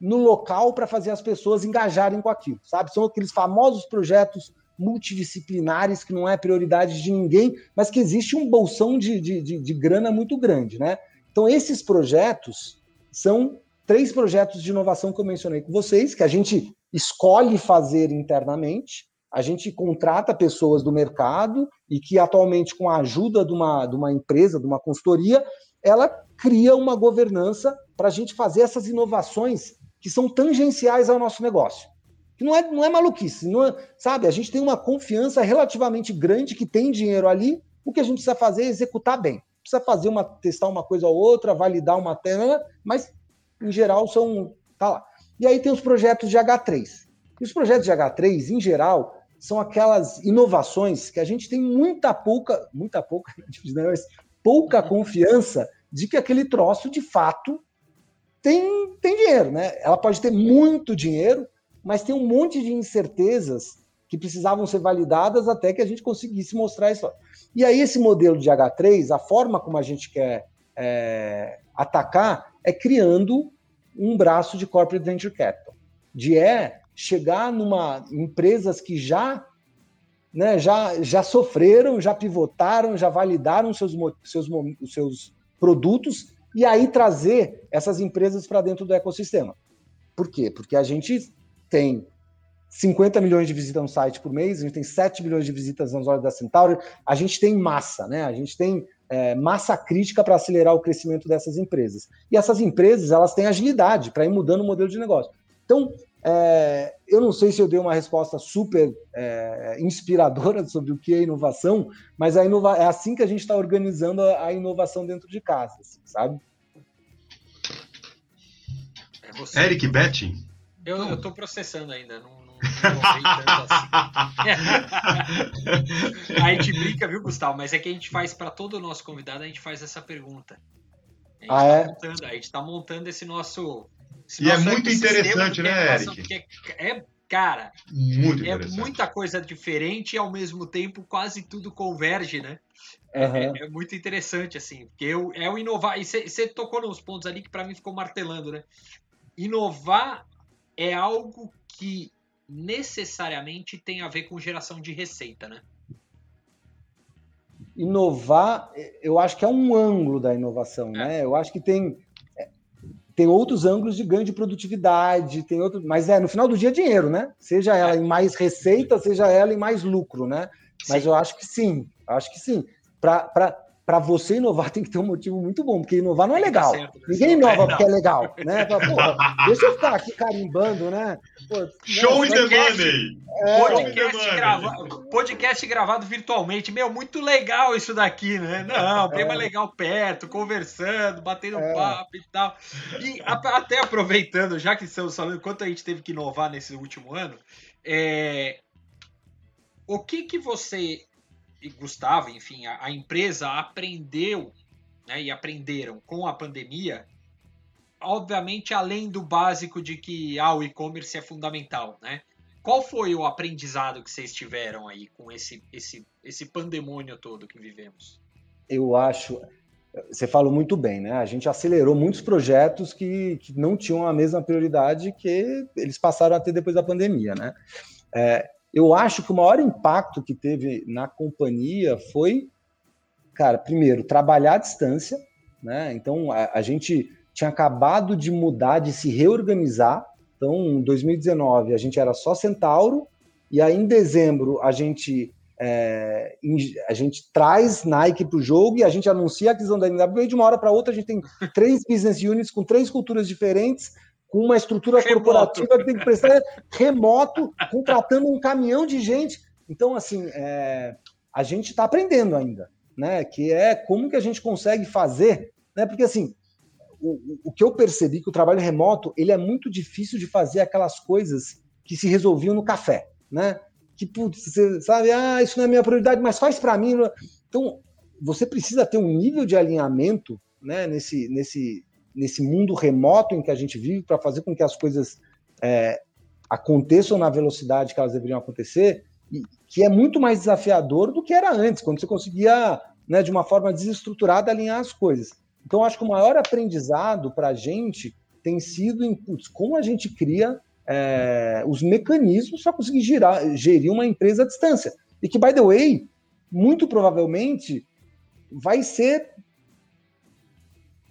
no local para fazer as pessoas engajarem com aquilo, sabe? São aqueles famosos projetos multidisciplinares que não é prioridade de ninguém, mas que existe um bolsão de, de, de, de grana muito grande, né? Então, esses projetos são três projetos de inovação que eu mencionei com vocês, que a gente escolhe fazer internamente, a gente contrata pessoas do mercado e que atualmente, com a ajuda de uma, de uma empresa, de uma consultoria, ela cria uma governança para a gente fazer essas inovações que são tangenciais ao nosso negócio. Que não é, não é maluquice, não é, sabe? A gente tem uma confiança relativamente grande que tem dinheiro ali, o que a gente precisa fazer é executar bem. Precisa fazer uma, testar uma coisa ou outra, validar uma tela, mas em geral são. Tá lá. E aí tem os projetos de H3. E os projetos de H3, em geral, são aquelas inovações que a gente tem muita pouca, muita pouca, mas pouca confiança de que aquele troço de fato tem, tem dinheiro, né? Ela pode ter muito dinheiro, mas tem um monte de incertezas que precisavam ser validadas até que a gente conseguisse mostrar isso. E aí, esse modelo de H3, a forma como a gente quer é, atacar é criando um braço de corporate venture capital, de é chegar numa empresas que já né, já, já sofreram, já pivotaram, já validaram seus, seus, seus produtos e aí trazer essas empresas para dentro do ecossistema. Por quê? Porque a gente tem 50 milhões de visitas no site por mês, a gente tem 7 milhões de visitas nas horas da Centauri, a gente tem massa, né? A gente tem é, massa crítica para acelerar o crescimento dessas empresas. E essas empresas, elas têm agilidade para ir mudando o modelo de negócio. Então, é, eu não sei se eu dei uma resposta super é, inspiradora sobre o que é inovação, mas a inova é assim que a gente está organizando a, a, inovação dentro de casa, assim, sabe? É Eric Betting? Eu estou processando ainda, não, não, não assim. a gente brinca, viu, Gustavo? Mas é que a gente faz para todo o nosso convidado, a gente faz essa pergunta. A gente ah, tá é? Montando, a gente está montando esse nosso e é muito interessante, né, Eric? É, cara, muito é muita coisa diferente e ao mesmo tempo quase tudo converge, né? Uhum. É, é, muito interessante, assim, porque eu, é o inovar. E você tocou nos pontos ali que para mim ficou martelando, né? Inovar é algo que necessariamente tem a ver com geração de receita, né? Inovar, eu acho que é um ângulo da inovação, é. né? Eu acho que tem tem outros ângulos de ganho de produtividade, tem outro, mas é no final do dia é dinheiro, né? Seja ela em mais receita, seja ela em mais lucro, né? Mas sim. eu acho que sim, acho que sim. Para para você inovar tem que ter um motivo muito bom, porque inovar não é legal. Certo, né? Ninguém inova é, porque é legal, né? Porra, deixa eu ficar aqui carimbando, né? Pô, Show in the money! É, podcast, grava... podcast gravado virtualmente. Meu, muito legal isso daqui, né? Não, bem é. mais legal perto, conversando, batendo é. papo e tal. E até aproveitando, já que estamos falando quanto a gente teve que inovar nesse último ano, é... o que que você e Gustavo, enfim, a, a empresa aprendeu né, e aprenderam com a pandemia, obviamente além do básico de que ah, o e-commerce é fundamental, né? Qual foi o aprendizado que vocês tiveram aí com esse, esse, esse pandemônio todo que vivemos? Eu acho, você falou muito bem, né? A gente acelerou muitos projetos que, que não tinham a mesma prioridade que eles passaram a ter depois da pandemia, né? É, eu acho que o maior impacto que teve na companhia foi, cara, primeiro, trabalhar à distância, né? Então, a, a gente tinha acabado de mudar, de se reorganizar. Então, em 2019, a gente era só Centauro, e aí em dezembro a gente é, a gente traz Nike para o jogo e a gente anuncia a aquisição da NWA de uma hora para outra a gente tem três business units com três culturas diferentes com uma estrutura remoto. corporativa que tem que prestar remoto, contratando um caminhão de gente. Então, assim, é, a gente está aprendendo ainda, né? Que é como que a gente consegue fazer, né? Porque assim, o, o que eu percebi que o trabalho remoto ele é muito difícil de fazer aquelas coisas que se resolviam no café, né? Que putz, você sabe, ah, isso não é minha prioridade, mas faz para mim. Então, você precisa ter um nível de alinhamento, né? Nesse, nesse, nesse mundo remoto em que a gente vive para fazer com que as coisas é, aconteçam na velocidade que elas deveriam acontecer, e, que é muito mais desafiador do que era antes, quando você conseguia, né, de uma forma desestruturada, alinhar as coisas. Então, acho que o maior aprendizado para a gente tem sido em putz, como a gente cria é, os mecanismos para conseguir girar, gerir uma empresa à distância. E que, by the way, muito provavelmente vai ser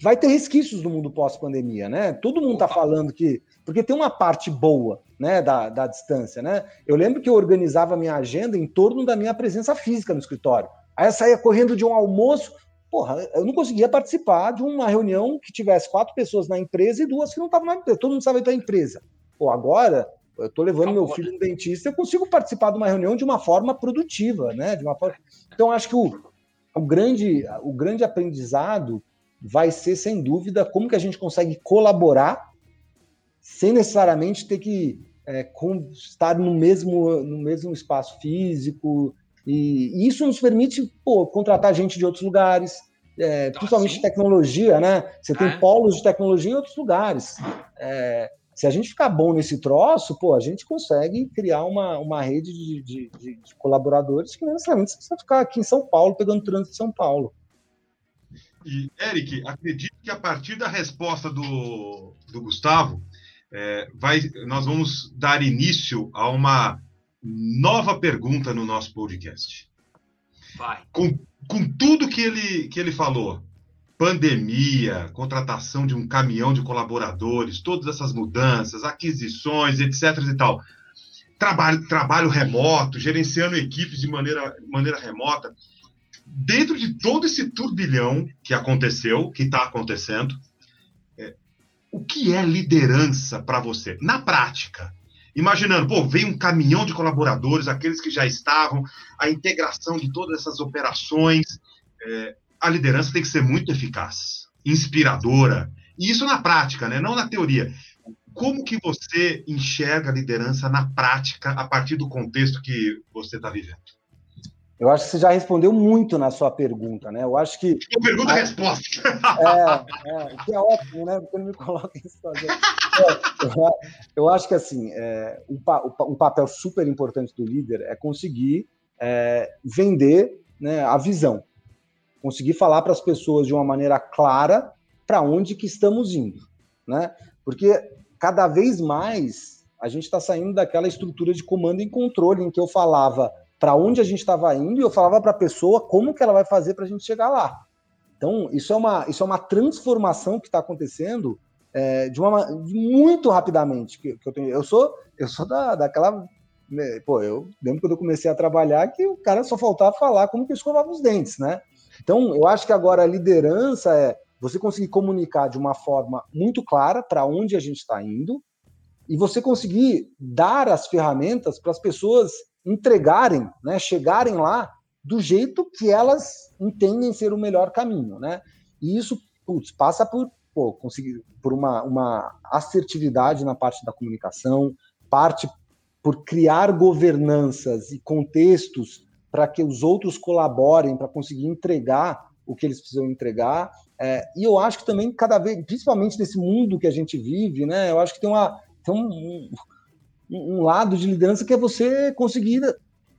vai ter resquícios no mundo pós-pandemia, né? Todo mundo está falando que. Porque tem uma parte boa né, da, da distância, né? Eu lembro que eu organizava a minha agenda em torno da minha presença física no escritório. Aí eu saía correndo de um almoço. Porra, eu não conseguia participar de uma reunião que tivesse quatro pessoas na empresa e duas que não estavam na empresa. Todo mundo estava para a empresa. Pô, agora eu estou levando meu filho no dentista, eu consigo participar de uma reunião de uma forma produtiva, né? De uma forma... Então, acho que o, o, grande, o grande aprendizado vai ser, sem dúvida, como que a gente consegue colaborar sem necessariamente ter que é, com, estar no mesmo, no mesmo espaço físico. E, e isso nos permite pô, contratar gente de outros lugares, é, principalmente sim. tecnologia, né? Você tem é. polos de tecnologia em outros lugares. É, se a gente ficar bom nesse troço, pô, a gente consegue criar uma, uma rede de, de, de, de colaboradores que não necessariamente precisa ficar aqui em São Paulo, pegando trânsito de São Paulo. E, Eric, acredito que a partir da resposta do, do Gustavo, é, vai, nós vamos dar início a uma nova pergunta no nosso podcast. Vai. Com, com tudo que ele, que ele falou, pandemia, contratação de um caminhão de colaboradores, todas essas mudanças, aquisições, etc. e tal, trabalho, trabalho remoto, gerenciando equipes de maneira, maneira remota dentro de todo esse turbilhão que aconteceu, que está acontecendo, é, o que é liderança para você? Na prática, imaginando, pô, veio um caminhão de colaboradores, aqueles que já estavam, a integração de todas essas operações, é, a liderança tem que ser muito eficaz, inspiradora, e isso na prática, né? não na teoria. Como que você enxerga a liderança na prática a partir do contexto que você está vivendo? Eu acho que você já respondeu muito na sua pergunta, né? Eu acho que. Tipo, pergunta e resposta. É, é, que é ótimo, né? Porque não me coloca em situação. É, eu acho que, assim, é, um, um, papel super importante do líder é conseguir é, vender né, a visão. Conseguir falar para as pessoas de uma maneira clara para onde que estamos indo, né? Porque cada vez mais a gente está saindo daquela estrutura de comando e controle em que eu falava para onde a gente estava indo e eu falava para a pessoa como que ela vai fazer para a gente chegar lá. Então, isso é uma, isso é uma transformação que está acontecendo é, de uma muito rapidamente. Que, que, eu, tenho, eu sou eu sou da, daquela. Né, pô, eu lembro quando eu comecei a trabalhar que o cara só faltava falar como que escovava os dentes, né? Então, eu acho que agora a liderança é você conseguir comunicar de uma forma muito clara para onde a gente está indo e você conseguir dar as ferramentas para as pessoas entregarem, né, chegarem lá do jeito que elas entendem ser o melhor caminho, né? E isso putz, passa por pô, conseguir por uma, uma assertividade na parte da comunicação, parte por criar governanças e contextos para que os outros colaborem para conseguir entregar o que eles precisam entregar. É, e eu acho que também cada vez, principalmente nesse mundo que a gente vive, né? Eu acho que tem uma tem um, um lado de liderança que é você conseguir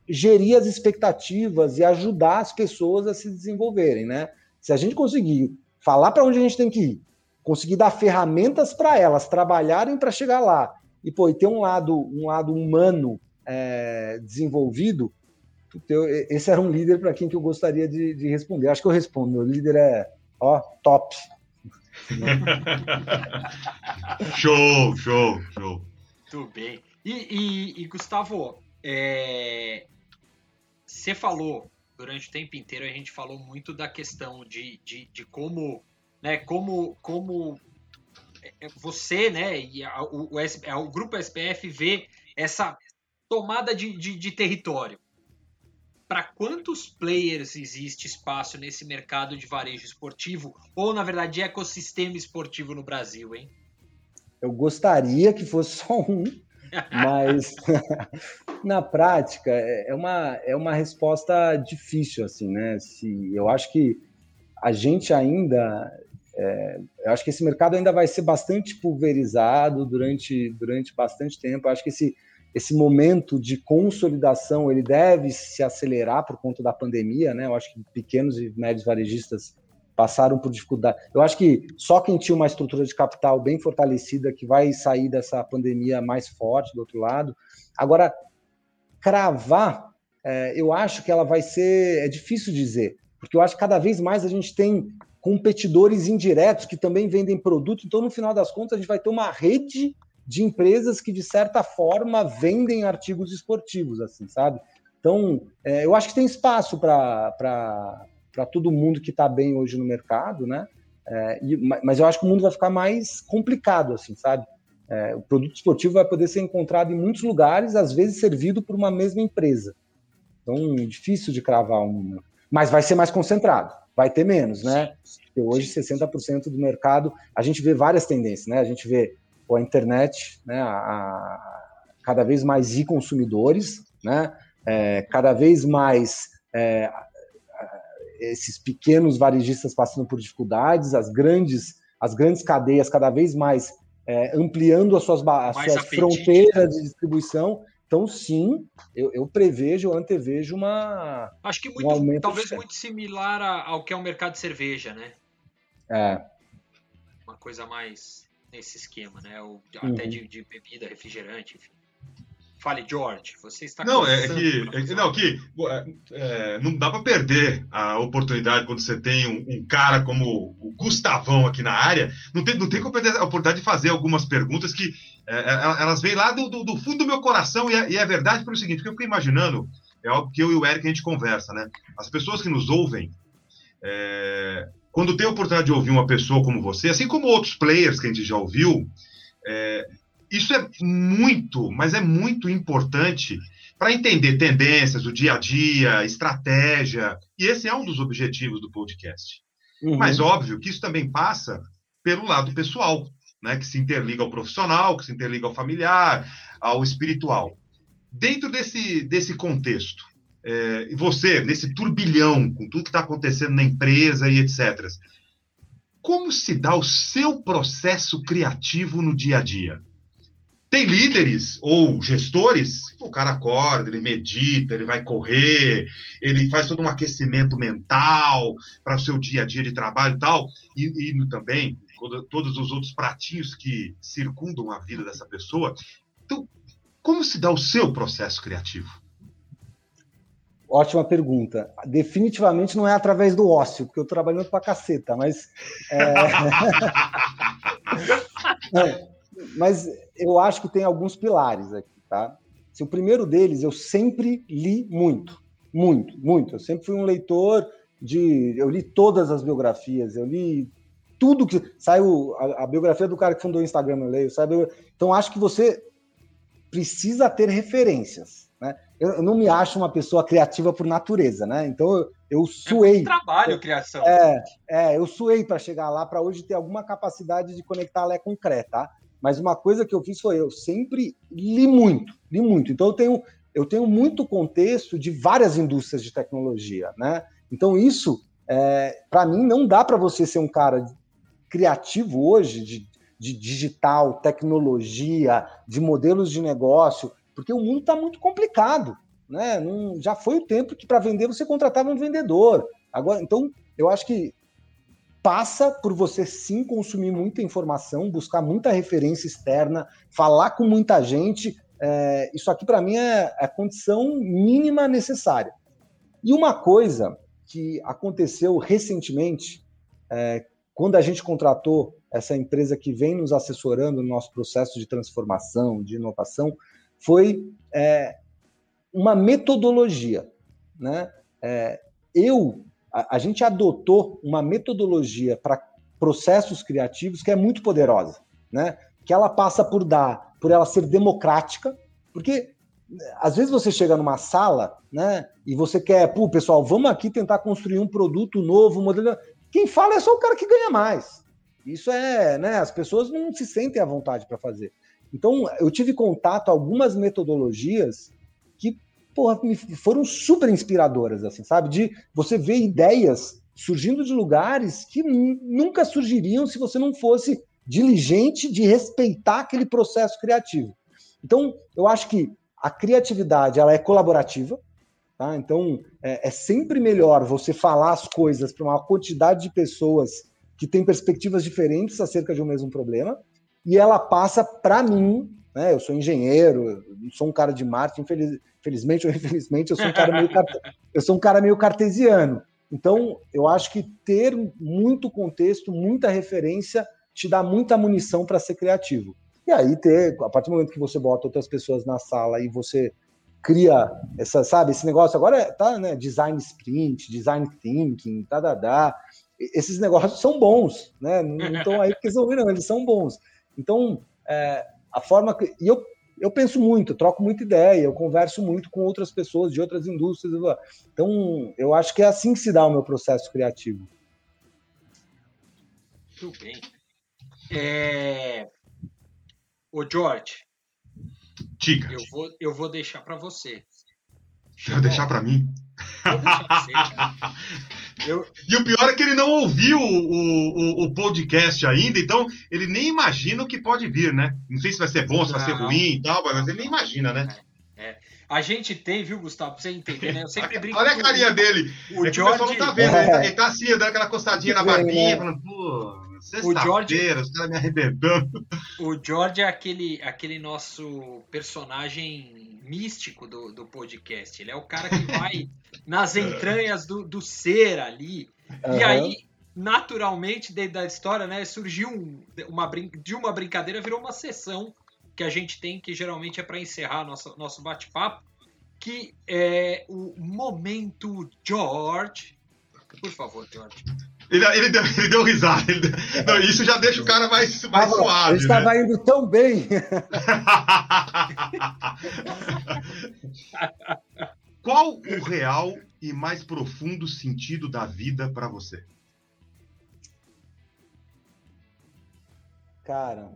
gerir as expectativas e ajudar as pessoas a se desenvolverem, né? Se a gente conseguir falar para onde a gente tem que ir, conseguir dar ferramentas para elas trabalharem para chegar lá e pô, e ter um lado um lado humano é, desenvolvido, esse era um líder para quem que eu gostaria de, de, responder. Acho que eu respondo. Meu líder é ó top. show, show, show. Tudo bem. E, e, e Gustavo, é, você falou durante o tempo inteiro, a gente falou muito da questão de, de, de como, né, como, como é, você, né, e a, o, o, é, o, grupo SPF vê essa tomada de, de, de território. Para quantos players existe espaço nesse mercado de varejo esportivo ou, na verdade, de ecossistema esportivo no Brasil, hein? Eu gostaria que fosse só um, mas na prática é, é uma, é uma resposta difícil, assim, né? Se, eu acho que a gente ainda é, eu acho que esse mercado ainda vai ser bastante pulverizado durante, durante bastante tempo. Eu acho que esse, esse momento de consolidação ele deve se acelerar por conta da pandemia, né? Eu acho que pequenos e médios varejistas passaram por dificuldade. Eu acho que só quem tinha uma estrutura de capital bem fortalecida que vai sair dessa pandemia mais forte do outro lado. Agora, cravar, é, eu acho que ela vai ser. É difícil dizer, porque eu acho que cada vez mais a gente tem competidores indiretos que também vendem produto. Então, no final das contas, a gente vai ter uma rede de empresas que, de certa forma, vendem artigos esportivos, assim, sabe? Então, é, eu acho que tem espaço para todo mundo que está bem hoje no mercado, né? É, e, mas eu acho que o mundo vai ficar mais complicado, assim, sabe? É, o produto esportivo vai poder ser encontrado em muitos lugares, às vezes servido por uma mesma empresa. Então, difícil de cravar um número. Mas vai ser mais concentrado vai ter menos, né? Porque hoje 60% do mercado, a gente vê várias tendências, né? A gente vê a internet, né? A, a, cada vez mais e-consumidores, né? É, cada vez mais é, esses pequenos varejistas passando por dificuldades, as grandes, as grandes cadeias cada vez mais é, ampliando as suas, as suas fronteiras de distribuição então, sim, eu, eu, prevejo, eu antevejo uma. Acho que muito, um talvez muito similar ao que é o mercado de cerveja, né? É. Uma coisa mais nesse esquema, né? Ou, uhum. Até de, de, bebida, refrigerante, enfim. Fale, George, você está Não, é que, é que, não, que é, não dá para perder a oportunidade quando você tem um, um, cara como o Gustavão aqui na área. Não tem, não tem como perder a oportunidade de fazer algumas perguntas que é, é elas vêm lá do, do, do, fundo do meu coração e é, e é verdade pelo seguinte, porque eu fico imaginando, é algo que eu e o Eric a gente conversa, né? As pessoas que nos ouvem, é, quando tem a oportunidade de ouvir uma pessoa como você, assim como outros players que a gente já ouviu, é, isso é muito, mas é muito importante para entender tendências, o dia a dia, estratégia. E esse é um dos objetivos do podcast. Uhum. Mas óbvio que isso também passa pelo lado pessoal, né, que se interliga ao profissional, que se interliga ao familiar, ao espiritual. Dentro desse, desse contexto, é, você, nesse turbilhão, com tudo que está acontecendo na empresa e etc., como se dá o seu processo criativo no dia a dia? Tem líderes ou gestores, o cara acorda, ele medita, ele vai correr, ele faz todo um aquecimento mental para o seu dia a dia de trabalho e tal, e, e também todos os outros pratinhos que circundam a vida dessa pessoa. Então, como se dá o seu processo criativo? Ótima pergunta. Definitivamente não é através do ócio, porque eu trabalhando pra caceta, mas. É... é, mas eu acho que tem alguns pilares aqui, tá? Se o primeiro deles, eu sempre li muito, muito, muito. Eu sempre fui um leitor de. Eu li todas as biografias, eu li tudo que. Saiu a, a biografia do cara que fundou o Instagram, eu leio, sabe? Então acho que você precisa ter referências, né? Eu, eu, não me acho uma pessoa criativa por natureza, né? Então eu, eu suei. É trabalho, criação. É, é eu suei para chegar lá, para hoje ter alguma capacidade de conectar Lé com Cré, tá? Mas uma coisa que eu fiz foi eu sempre li muito, li muito. Então eu tenho, eu tenho muito contexto de várias indústrias de tecnologia, né? Então isso, é, para mim, não dá para você ser um cara criativo hoje de, de digital, tecnologia, de modelos de negócio, porque o mundo está muito complicado, né? Não, já foi o tempo que para vender você contratava um vendedor. Agora, então, eu acho que passa por você sim consumir muita informação, buscar muita referência externa, falar com muita gente. É, isso aqui, para mim, é, é a condição mínima necessária. E uma coisa que aconteceu recentemente, é, quando a gente contratou essa empresa que vem nos assessorando no nosso processo de transformação, de inovação, foi é, uma metodologia. Né? É, eu a, a gente adotou uma metodologia para processos criativos que é muito poderosa. né? Que ela passa por dar, por ela ser democrática, porque às vezes você chega numa sala, né? E você quer, pô, pessoal, vamos aqui tentar construir um produto novo, um modelo. Quem fala é só o cara que ganha mais. Isso é, né? As pessoas não se sentem à vontade para fazer. Então, eu tive contato a algumas metodologias que, porra, foram super inspiradoras, assim, sabe? De você ver ideias surgindo de lugares que nunca surgiriam se você não fosse diligente de respeitar aquele processo criativo. Então, eu acho que a criatividade ela é colaborativa, tá? Então é, é sempre melhor você falar as coisas para uma quantidade de pessoas que têm perspectivas diferentes acerca de um mesmo problema, e ela passa para mim, né? Eu sou engenheiro, sou um cara de marketing, infeliz, felizmente ou infelizmente, eu sou um cara meio eu sou um cara meio cartesiano. Então, eu acho que ter muito contexto, muita referência, te dá muita munição para ser criativo. E aí ter, a partir do momento que você bota outras pessoas na sala e você cria essa, sabe, esse negócio agora é, tá, né, design sprint, design thinking, tá, tá, tá. Esses negócios são bons, né? Não estão aí porque são não, eles são bons. Então, é, a forma que e eu eu penso muito, eu troco muita ideia, eu converso muito com outras pessoas de outras indústrias. Então, eu acho que é assim que se dá o meu processo criativo. Muito bem. É... Ô, George. Diga. Eu vou, eu vou deixar para você. Você vai deixar para mim? Vou deixar pra você, eu... E o pior é que ele não ouviu o, o, o, podcast ainda, então ele nem imagina o que pode vir, né? Não sei se vai ser bom, se vai ser ruim e tal, mas ele nem imagina, né? É. é. A gente tem, viu, Gustavo, pra você entender, né? Eu sempre brinco. Olha a carinha dele. O é George... o pessoal não tá vendo, ele tá, ele tá assim, dando aquela coçadinha na barbinha, falando, pô. O George, os caras me arrebentando. O George é aquele, aquele nosso personagem místico do, do podcast. Ele é o cara que vai nas entranhas do, do ser ali. Uhum. E aí, naturalmente, dentro da história, né, surgiu um, uma, de uma brincadeira, virou uma sessão que a gente tem, que geralmente é para encerrar nosso, nosso bate-papo, que é o Momento George. Por favor, George. Ele, ele, deu, ele deu risada. Ele deu, não, isso já deixa o cara mais, mais suave. Ele estava né? indo tão bem. Qual o real e mais profundo sentido da vida para você? Cara,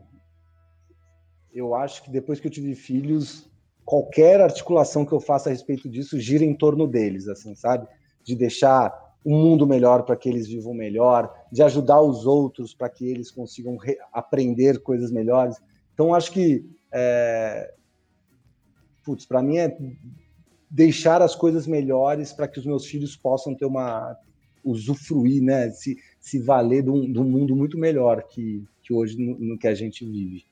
eu acho que depois que eu tive filhos, qualquer articulação que eu faça a respeito disso gira em torno deles, assim, sabe? De deixar um mundo melhor para que eles vivam melhor, de ajudar os outros para que eles consigam aprender coisas melhores. Então, acho que, é... putz, para mim é deixar as coisas melhores para que os meus filhos possam ter uma usufruir, né, se, se valer de um, de um mundo muito melhor que, que hoje no, no que a gente vive.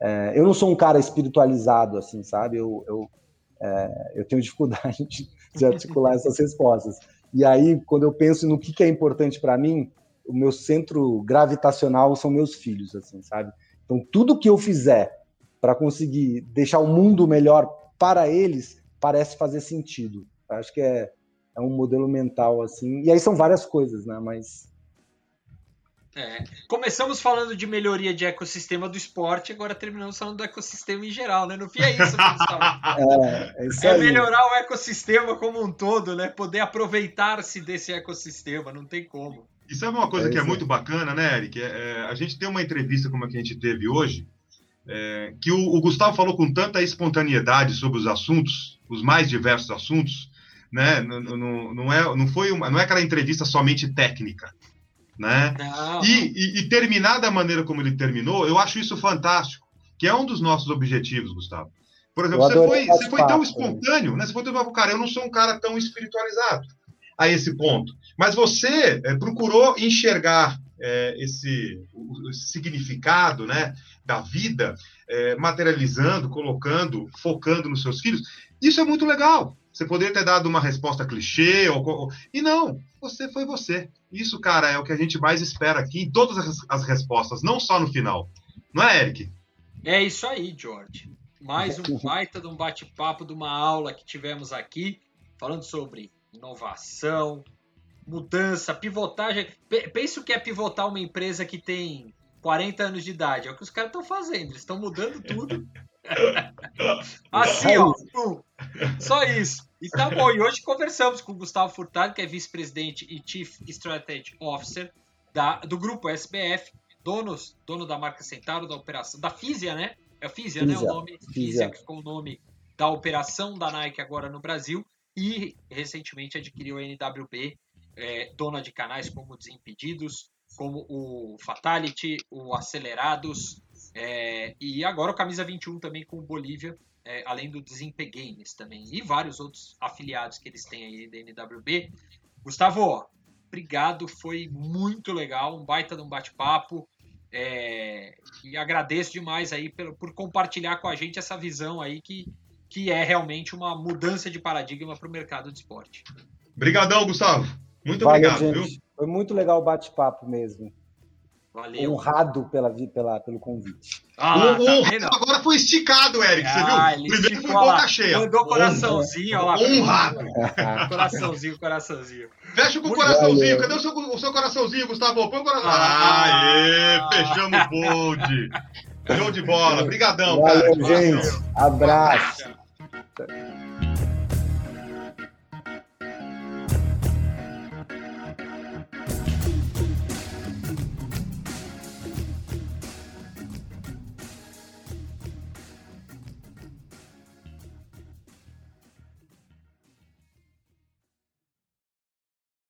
É, eu não sou um cara espiritualizado, assim, sabe? Eu, eu, é, eu tenho dificuldade de, de articular essas respostas. E aí, quando eu penso no que, que é importante para mim, o meu centro gravitacional são meus filhos, assim, sabe? Então, tudo que eu fizer para conseguir deixar o mundo melhor para eles parece fazer sentido. Acho que é, é um modelo mental, assim. E aí são várias coisas, né? Mas é. Começamos falando de melhoria de ecossistema do esporte, agora terminamos falando do ecossistema em geral, né? No fim é isso, é, é, isso é melhorar o ecossistema como um todo, né? Poder aproveitar-se desse ecossistema, não tem como. Isso é uma coisa é que é muito bacana, né, Eric? É, é, a gente tem uma entrevista como a que a gente teve hoje, é, que o, o, Gustavo falou com tanta espontaneidade sobre os assuntos, os mais diversos assuntos, né? Não, não, não, é, não, foi uma, não é aquela entrevista somente técnica né? E, e, e, terminar da maneira como ele terminou, eu acho isso fantástico, que é um dos nossos objetivos, Gustavo. Por exemplo, você foi, você foi tão espontâneo, né? Você foi tão cara, eu não sou um cara tão espiritualizado a esse ponto, mas você é, procurou enxergar é, esse o, o significado, né, da vida, é, materializando, colocando, focando nos seus filhos. Isso é muito legal. Você poderia ter dado uma resposta clichê, ou, ou, e não, você foi você. Isso, cara, é o que a gente mais espera aqui em todas as, as respostas, não só no final. Não é, Eric? É isso aí, George. Mais um baita de um bate-papo, de uma aula que tivemos aqui, falando sobre inovação, mudança, pivotagem. Pense o que é pivotar uma empresa que tem 40 anos de idade. É o que os caras estão fazendo, eles estão mudando tudo. assim, ó. Só isso. E tá bom. E hoje conversamos com o Gustavo Furtado, que é vice-presidente e Chief Strategy Officer da, do grupo SBF, donos, dono da marca Centauro, da operação, da Físia, né? É a Físia, né? O nome Físia, que ficou o nome da operação da Nike agora no Brasil. E recentemente adquiriu a NWB, é, dona de canais como Desimpedidos, como o Fatality, o Acelerados, é, e agora o Camisa 21 também com o Bolívia, é, além do Desempe Games também, e vários outros afiliados que eles têm aí da NWB. Gustavo, obrigado, foi muito legal, um baita de um bate-papo. É, e agradeço demais aí por, por, compartilhar com a gente essa visão aí que, que é realmente uma mudança de paradigma para o mercado de esporte. Obrigadão, Gustavo. Muito Valeu, obrigado. Foi muito legal o bate-papo mesmo. Valeu. Honrado pela, pela, pelo convite. Ah, o, tá agora foi esticado, Eric. Você ah, viu? Primeiro foi boca cheia. Mandou coraçãozinho, ó lá. Honrado. coraçãozinho, coraçãozinho. Fecha com o coraçãozinho. Cadê o seu, o seu coraçãozinho, Gustavo? Põe o coração. Ah, Aê, fechamos o bonde. Show de bola. Obrigadão, Valeu, cara. gente. Abraço.